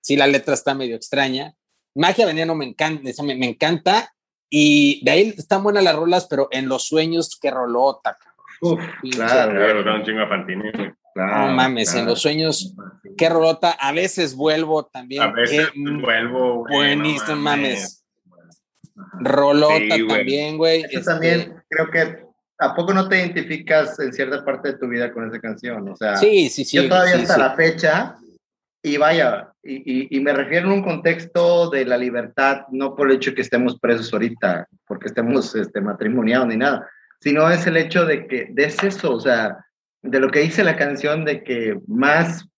sí, la letra está medio extraña, Magia Veneno me encanta, me, me, encanta. Y de ahí están buenas las rolas, pero en los sueños, qué rolota. Uf, claro, claro, un chingo Fantini. Claro, no mames, claro. en los sueños, qué rolota. A veces vuelvo también. A veces qué, vuelvo. Buenísimo, no mames. Rolota sí, también, güey. Este... también creo que ¿a poco no te identificas en cierta parte de tu vida con esa canción? O sea, sí, sí, sí. Yo todavía sí, hasta sí. la fecha y vaya, y, y, y, me refiero en un contexto de la libertad, no por el hecho de que estemos presos ahorita, porque estemos este, matrimoniados ni nada, sino es el hecho de que, de es eso, o sea, de lo que dice la canción, de que más,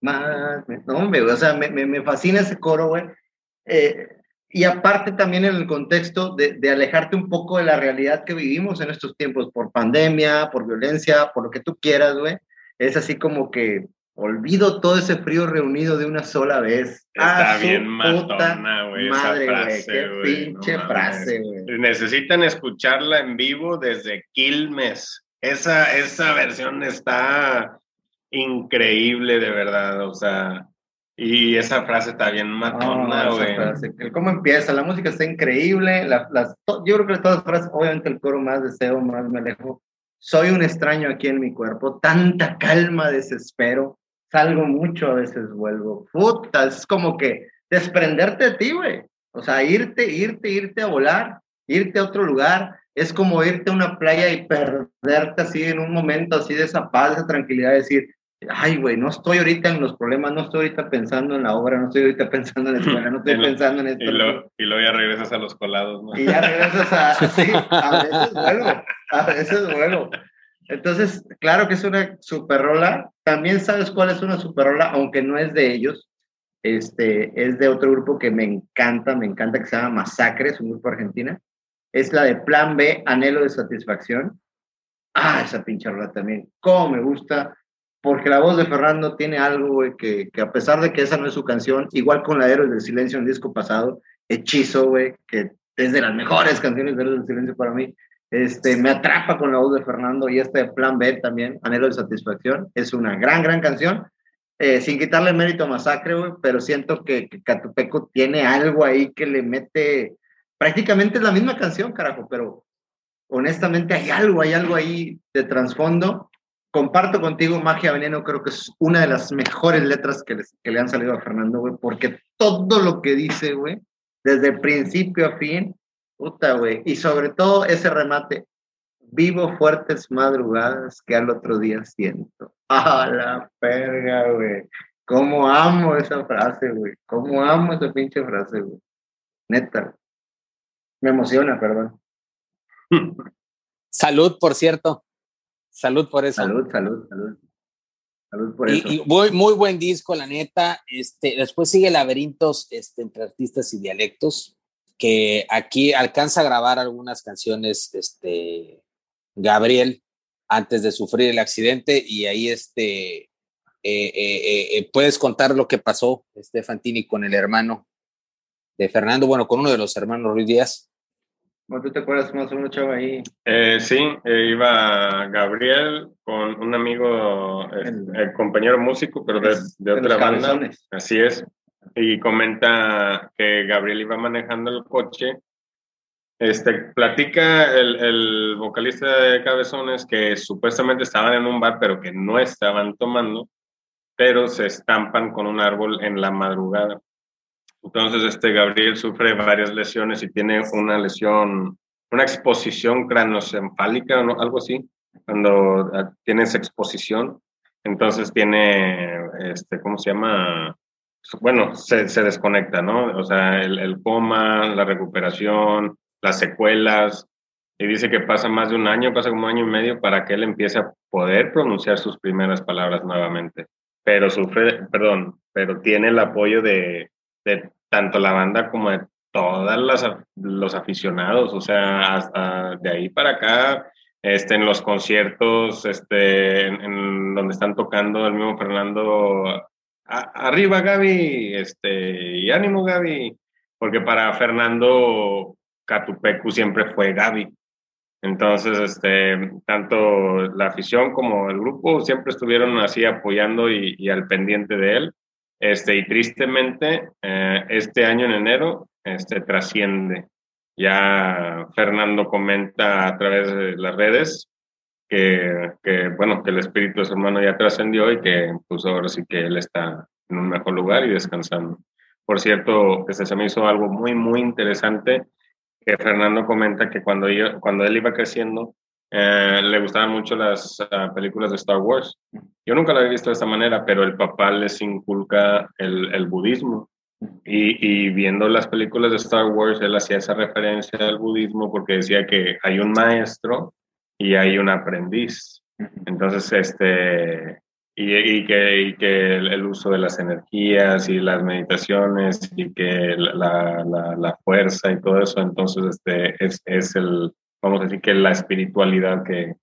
más, no, hombre, o sea, me, me, me fascina ese coro, güey. Eh, y aparte también en el contexto de, de, alejarte un poco de la realidad que vivimos en estos tiempos, por pandemia, por violencia, por lo que tú quieras, güey. Es así como que olvido todo ese frío reunido de una sola vez. Está ah, bien matona, güey. Madre, güey. Qué pinche no, frase, güey. Necesitan escucharla en vivo desde Quilmes. Esa, esa versión está increíble, de verdad. O sea, y esa frase está bien matona, güey. Oh, ¿Cómo empieza? La música está increíble. La, las, yo creo que todas las frases, obviamente el coro más deseo, más me alejo. Soy un extraño aquí en mi cuerpo. Tanta calma, desespero salgo mucho, a veces vuelvo. Puta, es como que desprenderte de ti, güey. O sea, irte, irte, irte a volar, irte a otro lugar. Es como irte a una playa y perderte así en un momento así de esa paz, de esa tranquilidad, decir, ay, güey, no estoy ahorita en los problemas, no estoy ahorita pensando en la obra, no estoy ahorita pensando en la escuela, no estoy pensando en esto. Y, lo, y luego ya regresas a los colados, ¿no? Y ya regresas a, sí, a veces vuelvo, a veces vuelvo. Entonces, claro que es una super rola. También sabes cuál es una super rola, aunque no es de ellos. Este, es de otro grupo que me encanta, me encanta, que se llama Masacre, es un grupo argentina. Es la de Plan B, Anhelo de Satisfacción. Ah, esa pinche rola también. Cómo me gusta, porque la voz de Fernando tiene algo, güey, que, que a pesar de que esa no es su canción, igual con la de Héroes del Silencio en el disco pasado, Hechizo, güey, que es de las mejores canciones de Héroes del Silencio para mí, este, me atrapa con la voz de Fernando y este Plan B también, Anhelo de Satisfacción. Es una gran, gran canción. Eh, sin quitarle mérito a Masacre, güey, pero siento que, que, Catupeco tiene algo ahí que le mete. Prácticamente es la misma canción, carajo, pero honestamente hay algo, hay algo ahí de trasfondo. Comparto contigo Magia Veneno, creo que es una de las mejores letras que, les, que le han salido a Fernando, güey, porque todo lo que dice, güey, desde principio a fin, Puta, güey. Y sobre todo ese remate. Vivo fuertes madrugadas que al otro día siento. A la perga, güey. ¿Cómo amo esa frase, güey? ¿Cómo amo esa pinche frase, güey? Neta. Me emociona, perdón. Salud, por cierto. Salud por eso. Salud, salud, salud. Salud por eso. Y muy, muy buen disco, la neta. Este, después sigue Laberintos este, entre artistas y dialectos, que aquí alcanza a grabar algunas canciones, este, Gabriel, antes de sufrir el accidente, y ahí este, eh, eh, eh, puedes contar lo que pasó, este Fantini, con el hermano de Fernando, bueno, con uno de los hermanos Ruiz Díaz. ¿Tú te acuerdas más o menos, chavo, ahí? sí, iba Gabriel con un amigo, el, compañero músico, pero de, de otra banda. Así es. Y comenta que Gabriel iba manejando el coche. Este, platica el, el vocalista de Cabezones que supuestamente estaban en un bar, pero que no estaban tomando, pero se estampan con un árbol en la madrugada. Entonces, este Gabriel sufre varias lesiones y tiene una lesión, una exposición craneoencefálica o algo así, cuando ah, tienes exposición. Entonces tiene, este, ¿cómo se llama? Bueno, se, se desconecta, ¿no? O sea, el, el, coma, la recuperación, las secuelas. Y dice que pasa más de un año, pasa como un año y medio para que él empiece a poder pronunciar sus primeras palabras nuevamente. Pero sufre, perdón, pero tiene el apoyo de, de tanto la banda como de todos los aficionados, o sea, hasta de ahí para acá, este, en los conciertos, este, en, donde están tocando el mismo Fernando, arriba Gaby, este, y ánimo Gaby, porque para Fernando Catupecu siempre fue Gaby. Entonces, este, tanto la afición como el grupo siempre estuvieron así apoyando y, y al pendiente de él. Este, y tristemente, eh, este año en enero, este, trasciende. Ya Fernando comenta a través de las redes que, que, bueno, que el espíritu de su hermano ya trascendió y que pues ahora sí que él está en un mejor lugar y descansando. Por cierto, este se me hizo algo muy, muy interesante que Fernando comenta que cuando, yo, cuando él iba creciendo, eh, le gustaban mucho las ah, películas de Star Wars. Yo nunca la había visto de esta manera, pero el papá les inculca el, el budismo. Y, y, viendo las películas de Star Wars, él hacía esa referencia al budismo porque decía que hay un maestro y hay un aprendiz. Entonces, este, y, y que, y que el, uso de las energías y las meditaciones y que la, la, la fuerza y todo eso, entonces este, es, es el, vamos a decir que la espiritualidad que,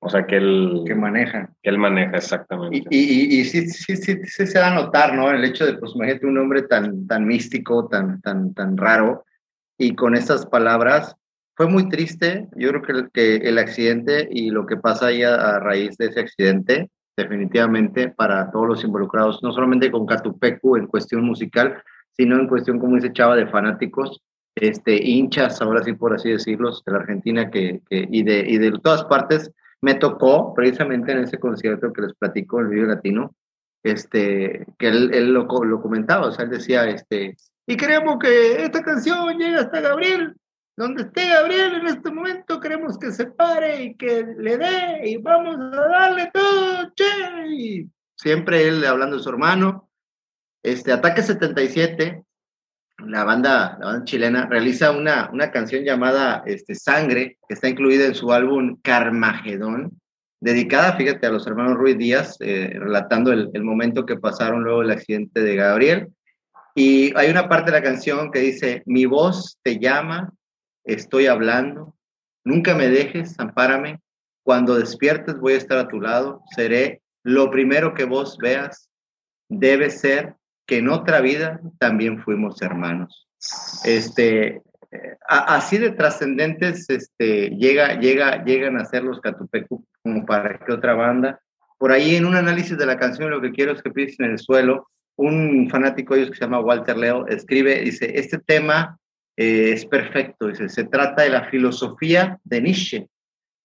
o sea, que él... Que maneja. Que él maneja, exactamente. Y, y, y, sí, sí, sí, sí, se da a notar, ¿no? El hecho de, pues, imagínate un hombre tan, tan místico, tan, tan, tan raro, y con estas palabras, fue muy triste. Yo creo que, que el accidente y lo que pasa ahí a, raíz de ese accidente, definitivamente para todos los involucrados, no solamente con Catupecu en cuestión musical, sino en cuestión, como dice Chava, de fanáticos, este, hinchas, ahora sí por así decirlo, de la Argentina que, que, y, de, y de todas partes. Me tocó precisamente en ese concierto que les platico, el Vive Latino, este, que él, él lo, lo, comentaba, o sea, él decía, este, y queremos que esta canción llegue hasta Gabriel, donde esté Gabriel en este momento, queremos que se pare y que le dé, y vamos a darle todo, che, y siempre él hablando de su hermano, este, Ataque 77, la banda, chilena realiza una, canción llamada este, Sangre, que está incluida en su álbum Carmagedón, dedicada, fíjate, a los hermanos Ruiz Díaz, eh, relatando el, el, momento que pasaron luego el accidente de Gabriel. Y hay una parte de la canción que dice, mi voz te llama, estoy hablando, nunca me dejes, ampárame, cuando despiertes voy a estar a tu lado, seré lo primero que vos veas, debe ser que en otra vida también fuimos hermanos. Este, así de trascendentes este, llega, llega, llegan a ser los Catupecu como para que otra banda. Por ahí en un análisis de la canción lo que quiero es que piensen en el suelo. Un fanático de ellos que se llama Walter Leo escribe, dice, este tema eh, es perfecto, dice, se trata de la filosofía de Nietzsche,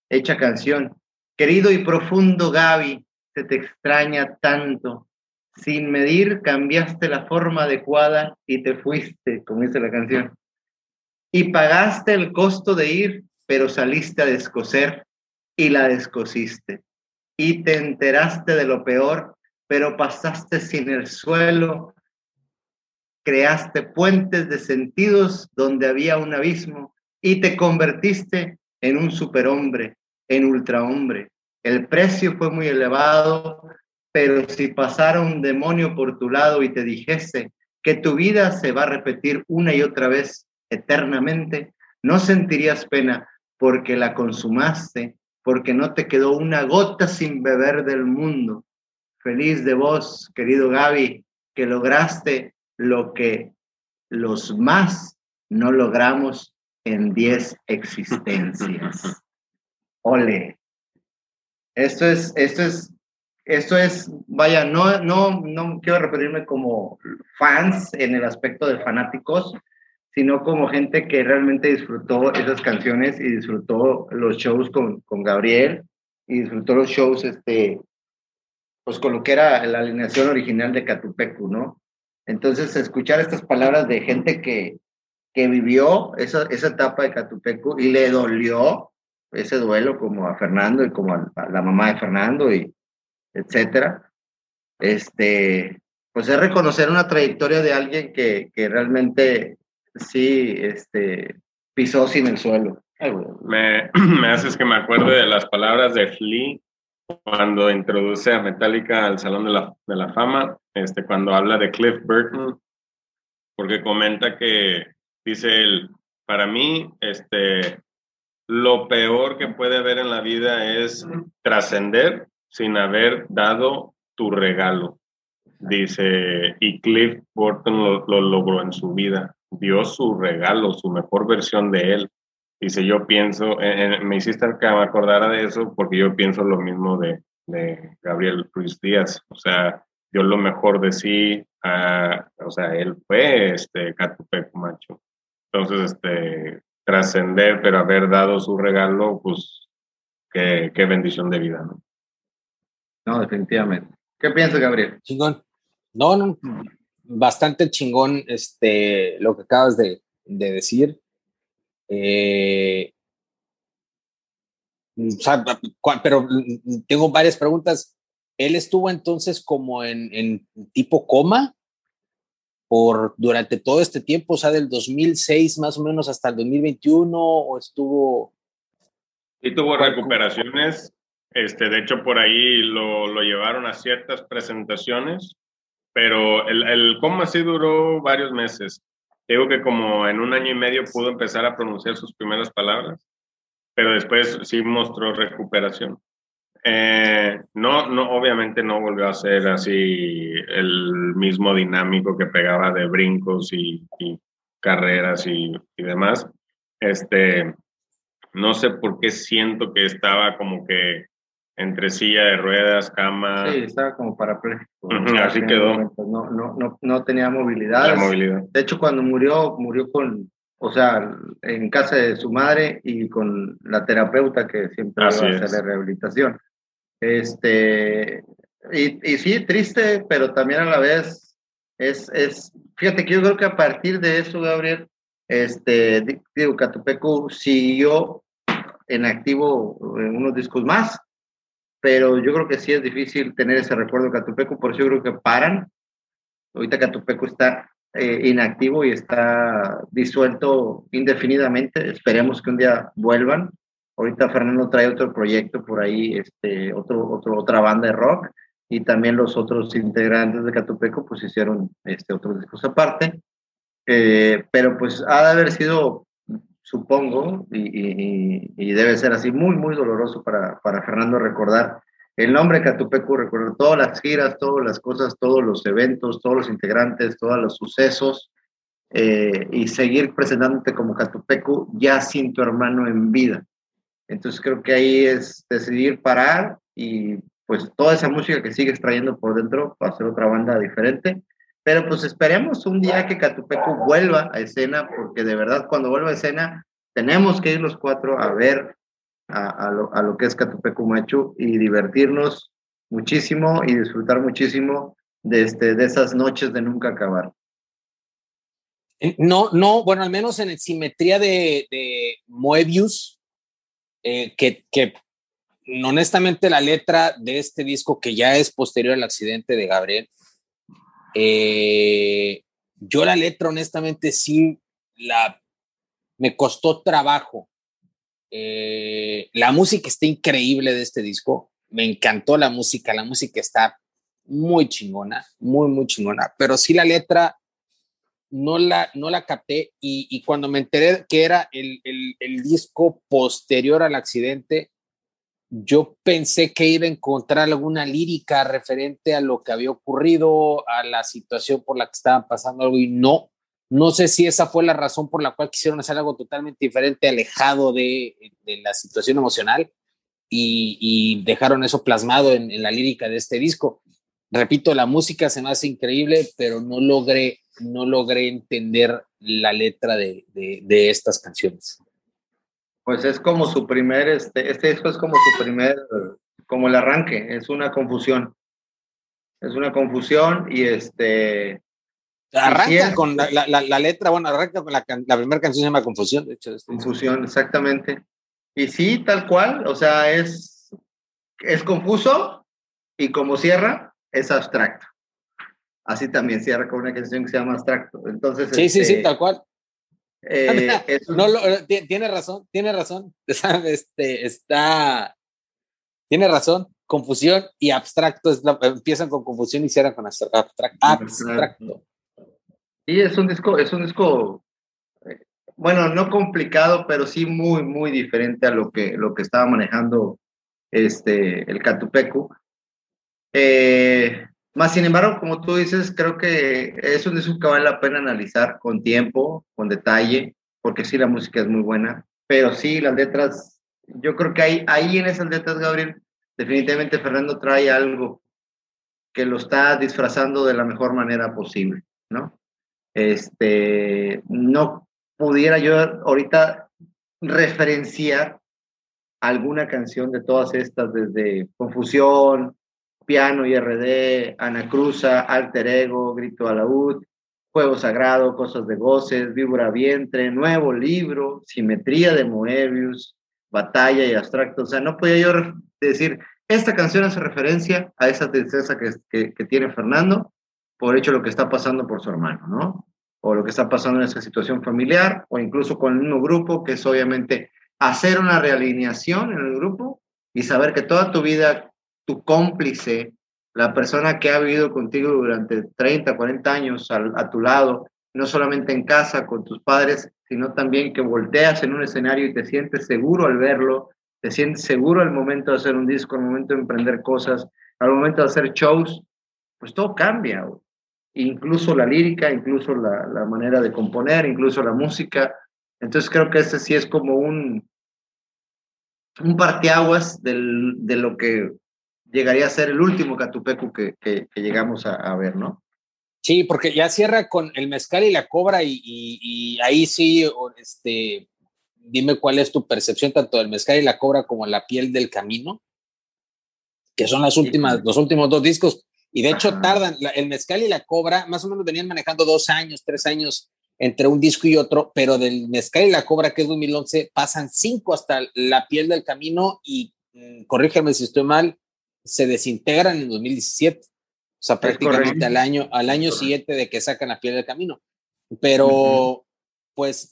hecha canción. Querido y profundo Gaby, se te extraña tanto, sin medir cambiaste la forma adecuada y te fuiste, como dice la canción. Y pagaste el costo de ir, pero saliste a descoser y la descosiste. Y te enteraste de lo peor, pero pasaste sin el suelo. Creaste puentes de sentidos donde había un abismo y te convertiste en un superhombre, en ultrahombre. El precio fue muy elevado, pero si pasara un demonio por tu lado y te dijese que tu vida se va a repetir una y otra vez eternamente, no sentirías pena porque la consumaste, porque no te quedó una gota sin beber del mundo. Feliz de vos, querido Gaby, que lograste lo que los más no logramos en 10 existencias. Ole. Esto es, esto es, esto es, vaya, no, no, no quiero repetirme como fans en el aspecto de fanáticos, sino como gente que realmente disfrutó esas canciones y disfrutó los shows con, con Gabriel y disfrutó los shows, este, pues con lo que era la alineación original de Catupecu, ¿no? Entonces, escuchar estas palabras de gente que, que vivió esa, esa etapa de Catupecu y le dolió ese duelo como a Fernando y como a, la mamá de Fernando y etcétera, este, pues es reconocer una trayectoria de alguien que, que realmente sí, este, pisó sin el suelo. Me, me, haces que me acuerde de las palabras de Flea cuando introduce a Metallica al Salón de la, de la Fama, este, cuando habla de Cliff Burton, porque comenta que, dice él, para mí, este, lo peor que puede haber en la vida es trascender sin haber dado tu regalo. Dice, y Cliff Burton lo, lo logró en su vida dio su regalo, su mejor versión de él. Dice, yo pienso, me hiciste que me acordara de eso porque yo pienso lo mismo de, de Gabriel Ruiz Díaz. O sea, dio lo mejor de sí, o sea, él fue este Catupeco macho. Entonces, este, trascender, pero haber dado su regalo, pues, qué, qué bendición de vida, ¿no? No, definitivamente. ¿Qué piensas, Gabriel? Chingón. No, no, bastante chingón este, lo que acabas de, decir. Eh, pero tengo varias preguntas. ¿Él estuvo entonces como en, tipo coma por durante todo este tiempo, o sea, del 2006 más o menos hasta el 2021, o estuvo... Y tuvo recuperaciones, este, de hecho por ahí lo, lo llevaron a ciertas presentaciones pero el, el coma sí duró varios meses. Digo que como en un año y medio pudo empezar a pronunciar sus primeras palabras, pero después sí mostró recuperación. Eh, no, no, obviamente no volvió a ser así el mismo dinámico que pegaba de brincos y, y carreras y, y, demás. Este, no sé por qué siento que estaba como que entre silla de ruedas, cama. Sí, estaba como parapléjico. así quedó. No, no, no, no tenía movilidad. movilidad. De hecho, cuando murió, murió con, o sea, en casa de su madre y con la terapeuta que siempre iba a hacer rehabilitación. Este, y, y, sí, triste, pero también a la vez es, es, fíjate que yo creo que a partir de eso, Gabriel, este, digo, Catupecu siguió en activo en unos discos más, pero yo creo que sí es difícil tener ese recuerdo de Catupeco, por eso yo creo que paran. Ahorita Catupeco está eh, inactivo y está disuelto indefinidamente. Esperemos que un día vuelvan. Ahorita Fernando trae otro proyecto por ahí, este, otro, otro, otra banda de rock, y también los otros integrantes de Catupeco pues hicieron este, otros discos aparte. Eh, pero pues ha de haber sido supongo, y, debe ser así muy, muy doloroso para, para Fernando recordar el nombre Catupecu, recordar todas las giras, todas las cosas, todos los eventos, todos los integrantes, todos los sucesos, eh, y seguir presentándote como Catupecu ya sin tu hermano en vida. Entonces creo que ahí es decidir parar y pues toda esa música que sigues trayendo por dentro para hacer otra banda diferente pero pues esperemos un día que Catupecu vuelva a escena, porque de verdad cuando vuelva a escena tenemos que ir los cuatro a ver a, lo, que es Catupecu Machu y divertirnos muchísimo y disfrutar muchísimo de, este, de esas noches de nunca acabar. Eh, no, no, bueno, al menos en simetría de, de Moebius, eh, que, que honestamente la letra de este disco, que ya es posterior al accidente de Gabriel, eh, yo la letra honestamente sí la me costó trabajo. Eh, la música está increíble de este disco, me encantó la música, la música está muy chingona, muy, muy chingona, pero sí la letra no la, no la capté. Y, cuando me enteré que era el, el, disco posterior al accidente, yo pensé que iba a encontrar alguna lírica referente a lo que había ocurrido, a la situación por la que estaban pasando algo y no. No sé si esa fue la razón por la cual quisieron hacer algo totalmente diferente, alejado de, la situación emocional y, y dejaron eso plasmado en, la lírica de este disco. Repito, la música se me hace increíble, pero no logré, no logré entender la letra de, de estas canciones. Pues es como su primer, este, este disco es como su primer, como el arranque, es una confusión. Es una confusión y este... Arranca con la, la, la, letra, bueno, arranca con la, la primera canción se llama Confusión, de hecho. Este confusión, exactamente. Y sí, tal cual, o sea, es, es confuso y como cierra, es abstracto. Así también cierra con una canción que se llama Abstracto. Entonces, sí, este, sí, sí, este, tal cual. Eh, no, eh, tiene razón, tiene razón. Este, está, tiene razón. Confusión y abstracto es empiezan con confusión y cierran con abstracto. abstracto. Sí, es un disco, es un disco, eh, bueno, no complicado, pero sí muy, muy diferente a lo que, lo que estaba manejando este, el Catupecu. Más sin embargo, como tú dices, creo que es un disco que vale la pena analizar con tiempo, con detalle, porque sí, la música es muy buena, pero sí, las letras, yo creo que hay, ahí en esas letras, Gabriel, definitivamente Fernando trae algo que lo está disfrazando de la mejor manera posible, ¿no? Este, no pudiera yo ahorita referenciar alguna canción de todas estas, desde Confusión, Piano y RD, Ana Cruza, Alter Ego, Grito a la UD, Juego Sagrado, Cosas de Goces, Víbora Vientre, Nuevo Libro, Simetría de Moebius, Batalla y Abstracto. O sea, no podía yo decir, esta canción hace referencia a esa tristeza que, que, tiene Fernando por hecho lo que está pasando por su hermano, ¿no? O lo que está pasando en esa situación familiar, o incluso con el mismo grupo, que es obviamente hacer una realineación en el grupo y saber que toda tu vida tu cómplice la persona que ha vivido contigo durante 30, 40 años a, tu lado, no solamente en casa con tus padres, sino también que volteas en un escenario y te sientes seguro al verlo, te sientes seguro al momento de hacer un disco, al momento de emprender cosas, al momento de hacer shows, pues todo cambia. Incluso la lírica, incluso la, la manera de componer, incluso la música. Entonces creo que ese sí es como un, un parteaguas del, de lo que llegaría a ser el último Catupecu que, que, llegamos a, ver, ¿no? Sí, porque ya cierra con el mezcal y la cobra y, y, ahí sí, este, dime cuál es tu percepción tanto del mezcal y la cobra como la piel del camino, que son las últimas, los últimos dos discos. Y de hecho tardan, el mezcal y la cobra más o menos venían manejando dos años, tres años entre un disco y otro, pero del mezcal y la cobra, que es 2011, pasan cinco hasta la piel del camino y mm, corrígeme si estoy mal, se desintegran en 2017. O sea, prácticamente al año, al año siguiente de que sacan la piel del camino. Pero, pues,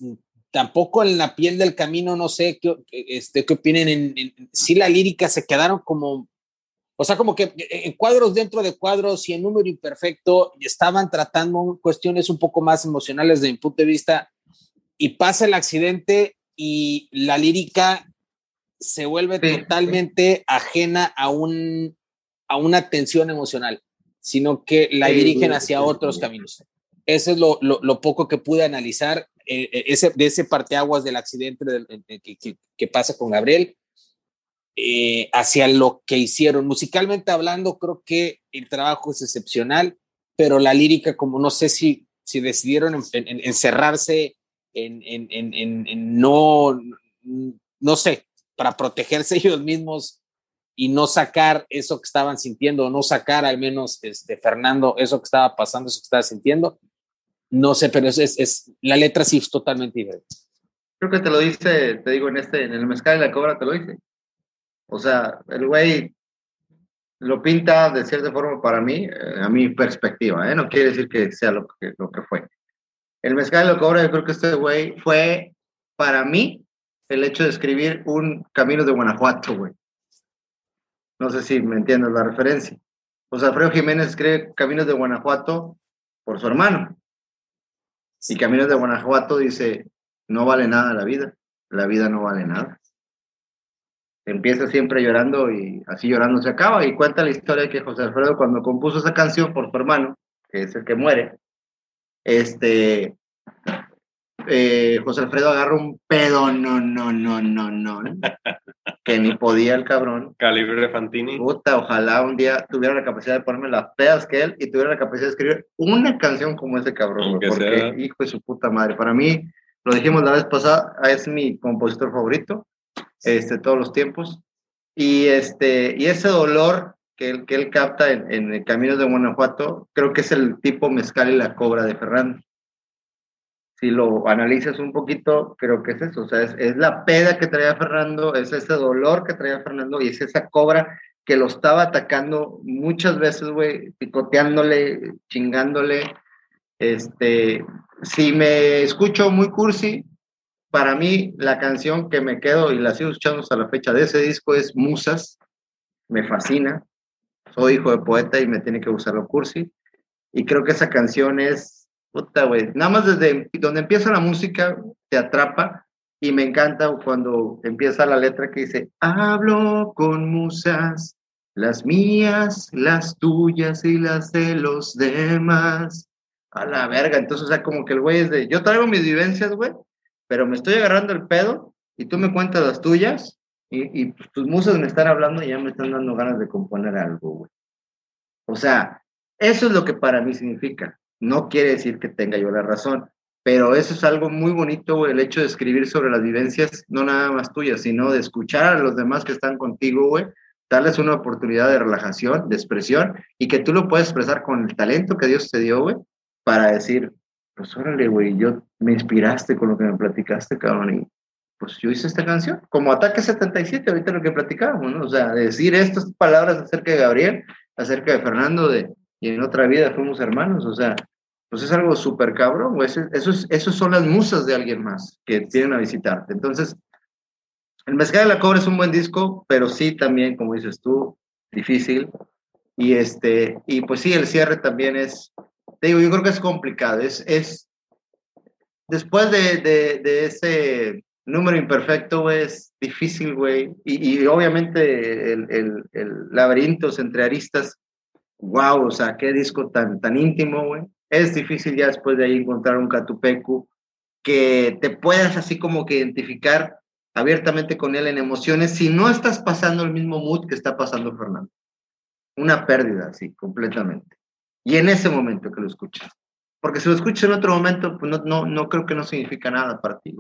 tampoco en la piel del camino, no sé qué, este, qué opinen. En, sí, la lírica se quedaron como, o sea, como que en cuadros dentro de cuadros y en número imperfecto, estaban tratando cuestiones un poco más emocionales desde mi punto de vista. Y pasa el accidente y la lírica se vuelve totalmente ajena a, un, a una tensión emocional, sino que la dirigen hacia otros caminos. Eso es lo, lo, poco que pude analizar eh, eh, ese, de ese parteaguas del accidente que, que, pasa con Gabriel eh, hacia lo que hicieron. Musicalmente hablando, creo que el trabajo es excepcional, pero la lírica, como no sé si, si decidieron encerrarse en, en, en, en, no, no sé, para protegerse ellos mismos y no sacar eso que estaban sintiendo, o no sacar al menos este, Fernando eso que estaba pasando, eso que estaba sintiendo. No sé, pero es, es, la letra sí es totalmente diferente. Creo que te lo dice, te digo, en este, en el mezcal de la cobra te lo dice. O sea, el güey lo pinta de cierta forma para mí, eh, a mi perspectiva, ¿eh? no quiere decir que sea lo que, lo que fue. El mezcal lo cobra, yo creo que este güey fue para mí el hecho de escribir un Camino de Guanajuato, güey. No sé si me entiendes la referencia. O sea, Alfredo Jiménez escribe Caminos de Guanajuato por su hermano. Y Caminos de Guanajuato dice, no vale nada la vida, la vida no vale nada empieza siempre llorando y así llorando se acaba. Y cuenta la historia que José Alfredo, cuando compuso esa canción por su hermano, que es el que muere, este, eh, José Alfredo agarra un pedo, no, no, no, no, no, que ni podía el cabrón. Calibre Fantini. Puta, ojalá un día tuviera la capacidad de ponerme las pedas que él y tuviera la capacidad de escribir una canción como ese cabrón, porque hijo de su puta madre. Para mí, lo dijimos la vez pasada, es mi compositor favorito este, todos los tiempos. Y, este, y ese dolor que él, que él capta en, en el Camino de Guanajuato, creo que es el tipo mezcal y la cobra de Fernando. Si lo analizas un poquito, creo que es eso, o sea, es, es la peda que traía Fernando, es ese dolor que traía Fernando y es esa cobra que lo estaba atacando muchas veces, güey, picoteándole, chingándole. Este, si me escucho muy cursi, para mí la canción que me quedo y la sigo escuchando hasta la fecha de ese disco es Musas, me fascina, soy hijo de poeta y me tiene que gustar lo cursi, y creo que esa canción es, puta, güey, nada más desde donde empieza la música te atrapa, y me encanta cuando empieza la letra que dice, hablo con musas, las mías, las tuyas y las de los demás. A la verga, entonces, o sea, como que el güey es de, yo traigo mis vivencias, güey, pero me estoy agarrando el pedo y tú me cuentas las tuyas y, tus musas me están hablando y ya me están dando ganas de componer algo, güey. O sea, eso es lo que para mí significa. No quiere decir que tenga yo la razón, pero eso es algo muy bonito, el hecho de escribir sobre las vivencias, no nada más tuyas, sino de escuchar a los demás que están contigo, güey, darles una oportunidad de relajación, de expresión, y que tú lo puedes expresar con el talento que Dios te dio, güey, para decir, pues órale, güey, yo me inspiraste con lo que me platicaste, cabrón, y pues yo hice esta canción, como Ataque 77, ahorita lo que platicábamos, ¿no? O sea, decir estas palabras acerca de Gabriel, acerca de Fernando, de, y en otra vida fuimos hermanos, o sea, pues es algo súper cabrón, güey, eso, eso, son las musas de alguien más que vienen a visitarte. Entonces, el Mezcal de la Cobre es un buen disco, pero sí también, como dices tú, difícil. Y, este, y pues sí, el cierre también es, te digo, yo creo que es complicado. Es, es después de, de, ese número imperfecto, es difícil, güey. Y, y, obviamente el, el, el, laberintos entre aristas, wow, o sea, qué disco tan, tan íntimo, güey. Es difícil ya después de ahí encontrar un Catupecu que te puedas así como que identificar abiertamente con él en emociones si no estás pasando el mismo mood que está pasando Fernando. Una pérdida, sí, completamente y en ese momento que lo escuchas. Porque si lo escuchas en otro momento, pues no, no, no creo que no significa nada para ti.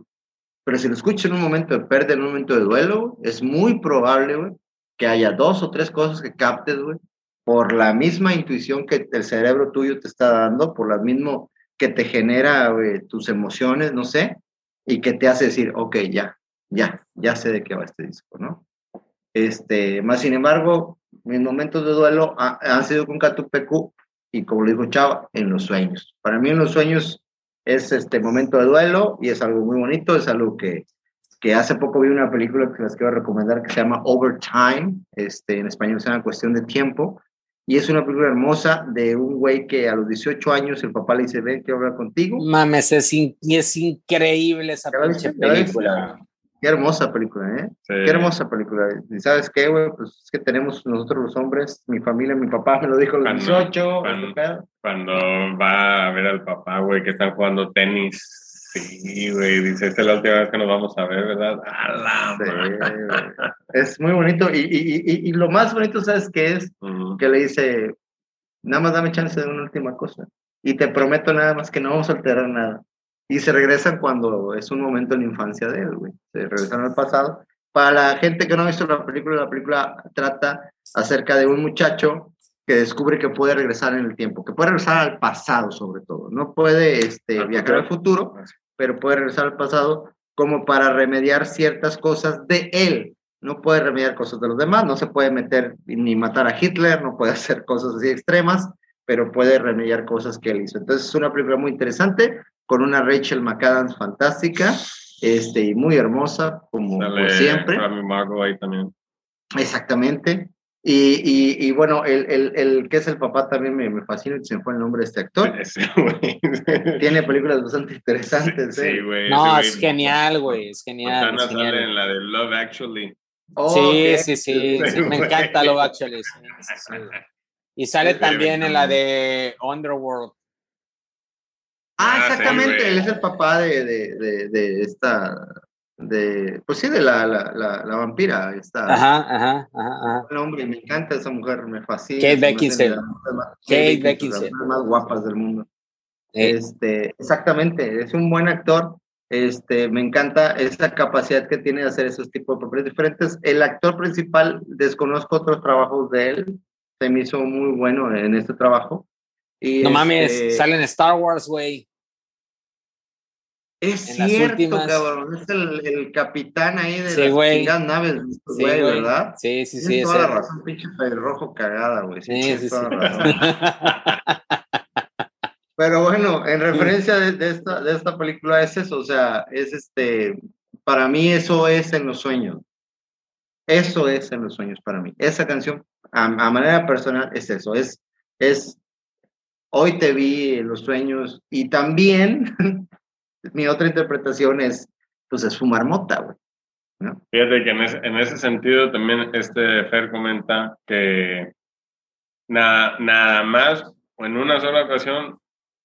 Pero si lo escuchas en un momento de pérdida, en un momento de duelo, es muy probable, güey, que haya dos o tres cosas que captes, güey, por la misma intuición que el cerebro tuyo te está dando, por la mismo que te genera güey, tus emociones, no sé, y que te hace decir, ok, ya, ya, ya sé de qué va este disco, ¿no? Este, más sin embargo, mis momentos de duelo han sido con Catupecu y como lo dijo Chava, en los sueños. Para mí en los sueños es este momento de duelo y es algo muy bonito, es algo que, que hace poco vi una película que les quiero recomendar que se llama Overtime, este, en español se llama Cuestión de Tiempo, y es una película hermosa de un güey que a los 18 años el papá le dice, ven, quiero hablar contigo. Mames, es, es increíble esa película. Qué hermosa película, ¿eh? Qué hermosa película. ¿Y sabes qué, güey? Pues es que tenemos nosotros los hombres, mi familia, mi papá me lo dijo a los 18. Cuando, va a ver al papá, güey, que están jugando tenis. Sí, güey, dice, esta es la última vez que nos vamos a ver, ¿verdad? es muy bonito. Y, y, y, lo más bonito, ¿sabes qué es? Que le dice, nada más dame chance de una última cosa. Y te prometo nada más que no vamos a alterar nada. Y se regresan cuando es un momento en la infancia de él, güey. Se regresan al pasado. Para la gente que no ha visto la película, la película trata acerca de un muchacho que descubre que puede regresar en el tiempo, que puede regresar al pasado sobre todo. No puede este, viajar al futuro, pero puede regresar al pasado como para remediar ciertas cosas de él. no puede remediar cosas de los demás, no se puede meter ni matar a Hitler, no puede hacer cosas así extremas, pero puede remediar cosas que él hizo. Entonces es una película muy interesante, con una Rachel McAdams fantástica, este, y muy hermosa, como siempre. ahí también. Exactamente. Y, y, bueno, el, el, el, que es el papá también me, me fascina, se me fue el nombre de este actor. Tiene películas bastante interesantes. Sí, ¿eh? güey. No, es genial, güey, es genial. Es genial. en la de Love Actually. Oh, sí, sí, sí, me encanta Love Actually. y sale también en la de Underworld. Ah, ah exactamente, él es el papá de, de, de, de esta de, pues sí, de la, la, la, vampira. Está, ajá, ajá, ajá, El hombre, me encanta esa mujer, me fascina. Kate Beckinsale. Kate Beckinsale. Las más guapas del mundo. Este, exactamente, es un buen actor. Este, me encanta esa capacidad que tiene de hacer esos tipos de papeles diferentes. El actor principal, desconozco otros trabajos de él, se me hizo muy bueno en este trabajo. Y no mames, este sale en Star Wars, güey. Es cierto, cabrón. Es el, el, capitán ahí de las las naves, güey, ¿verdad? Sí, sí, sí. Tienes toda la razón, pinche rojo cagada, güey. Sí, sí, sí. Pero bueno, en referencia de, de, esta, de esta película es eso, o sea, es este, para mí eso es en los sueños. Eso es en los sueños para mí. Esa canción, a, a manera personal, es eso, es, es, hoy te vi en los sueños y también mi otra interpretación es, pues es fumar mota, güey. ¿no? Fíjate que en ese, en ese, sentido también este Fer comenta que nada, nada más o en una sola ocasión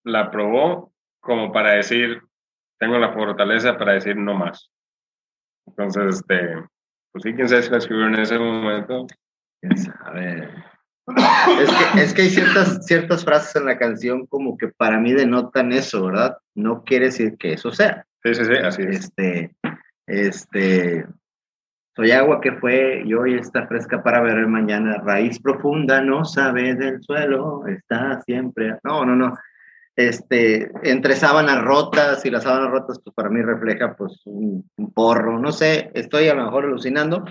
la probó como para decir, tengo la fortaleza para decir no más. Entonces, este, pues sí, quién sabe si la escribió en ese momento. Quién sabe. Es que, es que hay ciertas, ciertas frases en la canción como que para mí denotan eso, ¿verdad? No quiere decir que eso sea. Sí, sí, sí, así es. Este, este, soy agua que fue y hoy está fresca para ver el mañana. Raíz profunda, no sabe del suelo, está siempre. No, no, no. Este, entre sábanas rotas y las sábanas rotas, pues para mí refleja pues un, un porro. No sé, estoy a lo mejor alucinando,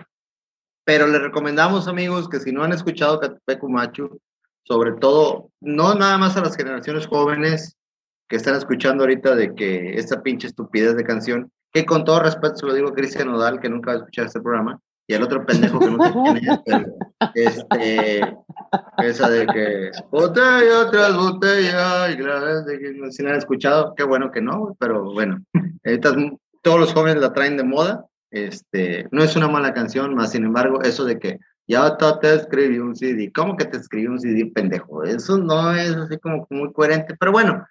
pero les recomendamos, amigos, que si no han escuchado Catupecu Machu, sobre todo, no nada más a las generaciones jóvenes que están escuchando ahorita de que esta pinche estupidez de canción, que con todo respeto se lo digo a Cristian Nodal, que nunca va a escuchar este programa, y al otro pendejo que no sé quién es, pero, este, esa de que botella tras botella, y que si no han escuchado, qué bueno que no, pero bueno, ahorita todos los jóvenes la traen de moda, este, no es una mala canción, más sin embargo, eso de que ya te escribí un CD, ¿cómo que te escribí un CD, pendejo? Eso no es así como muy coherente, pero bueno,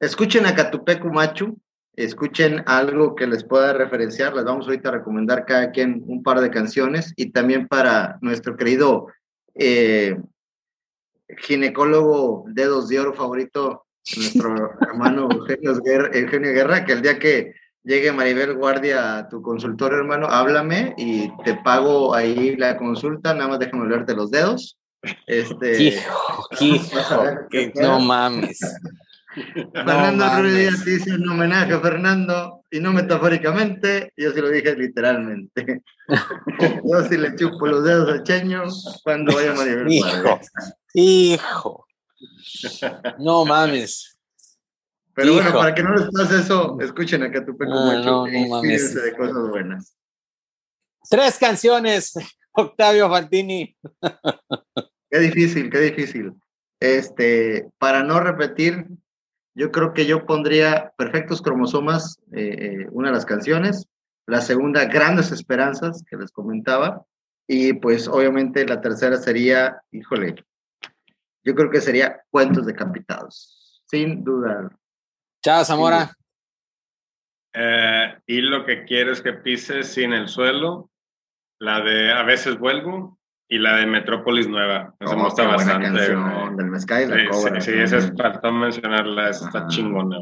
escuchen a Catupecu Machu, escuchen algo que les pueda referenciar, les vamos ahorita a recomendar cada quien un par de canciones y también para nuestro querido eh, ginecólogo dedos de oro favorito, nuestro hermano Eugenio Guerra, Eugenio Guerra, que el día que llegue Maribel Guardia a tu consultorio, hermano, háblame y te pago ahí la consulta, nada más déjame verte los dedos. Este, hijo, hijo, no mames. Fernando no Ruiz dice un homenaje a Fernando, y no metafóricamente, yo se lo dije literalmente. yo sí le chupo los dedos al cheño cuando vaya Maribel Hijo, hijo. No mames. Pero bueno, para que no les pase eso, escuchen acá tu peco ah, no, no, de cosas buenas. Tres canciones, Octavio Fantini. Qué difícil, qué difícil. Este, para no repetir, yo creo que yo pondría Perfectos Cromosomas, eh, eh, una de las canciones. La segunda, Grandes Esperanzas, que les comentaba. Y pues obviamente la tercera sería, híjole, yo creo que sería Cuentos Decapitados. Sin duda, Chao, Zamora. Eh, y lo que quiero es que pises sin el suelo, la de A veces vuelvo y la de Metrópolis Nueva. Esa oh, gusta bastante. Canción, del Mezcal y la Cobra. Sí, sí, esa es faltó mencionarla, está chingona.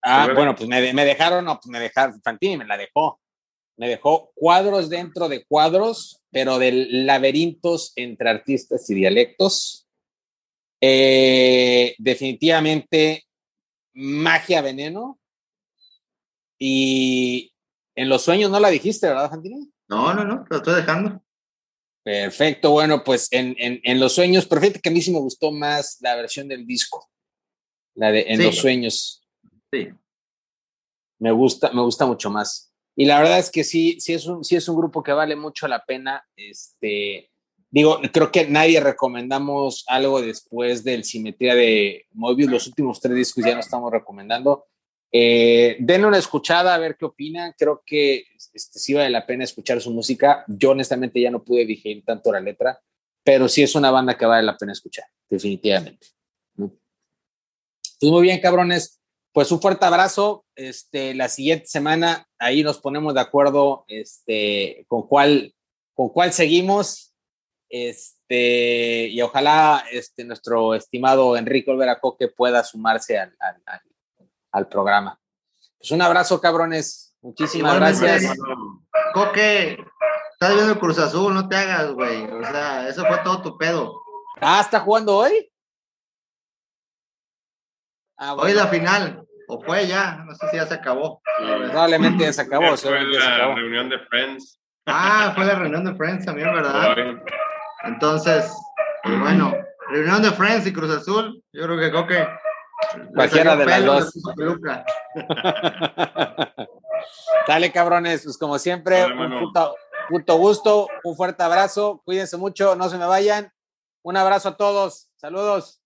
Ah, bueno, pues me, me, dejaron, no, pues me dejaron, Fantini me la dejó. Me dejó cuadros dentro de cuadros, pero de laberintos entre artistas y dialectos. Eh, definitivamente Magia Veneno y en los sueños no la dijiste, ¿verdad, Fantini? No, no, no, lo estoy dejando. Perfecto, bueno, pues en, en, los sueños, perfecto, que a mí sí me gustó más la versión del disco, la de En los sueños. Sí. Me gusta, me gusta mucho más. Y la verdad es que sí, sí es un, sí es un grupo que vale mucho la pena. Este, digo, creo que nadie recomendamos algo después del Simetría de Mobius. Los últimos tres discos ya no estamos recomendando. Eh, den una escuchada a ver qué opinan. Creo que este, sí vale la pena escuchar su música. Yo honestamente ya no pude digerir tanto la letra, pero sí es una banda que vale la pena escuchar, definitivamente. Pues muy bien, cabrones. Pues un fuerte abrazo. Este, la siguiente semana ahí nos ponemos de acuerdo este, con cuál, con cuál seguimos. Este, y ojalá este, nuestro estimado Enrique Olvera Coque pueda sumarse al, al programa. Pues un abrazo, cabrones. Muchísimas gracias. Coque, estás viendo Cruz Azul, no te hagas, güey. O sea, eso fue todo tu pedo. Ah, ¿está jugando hoy? Ah, Hoy la final. O fue ya, no sé si ya se acabó. Probablemente ya se acabó. Fue la reunión de Friends. Ah, fue la reunión de Friends también, ¿verdad? Entonces, pues bueno, reunión de Friends y Cruz Azul. Yo creo que Coque Cualquiera de las dos. Dale, cabrones, pues como siempre, un puto, gusto, un fuerte abrazo, cuídense mucho, no se me vayan. Un abrazo a todos, saludos.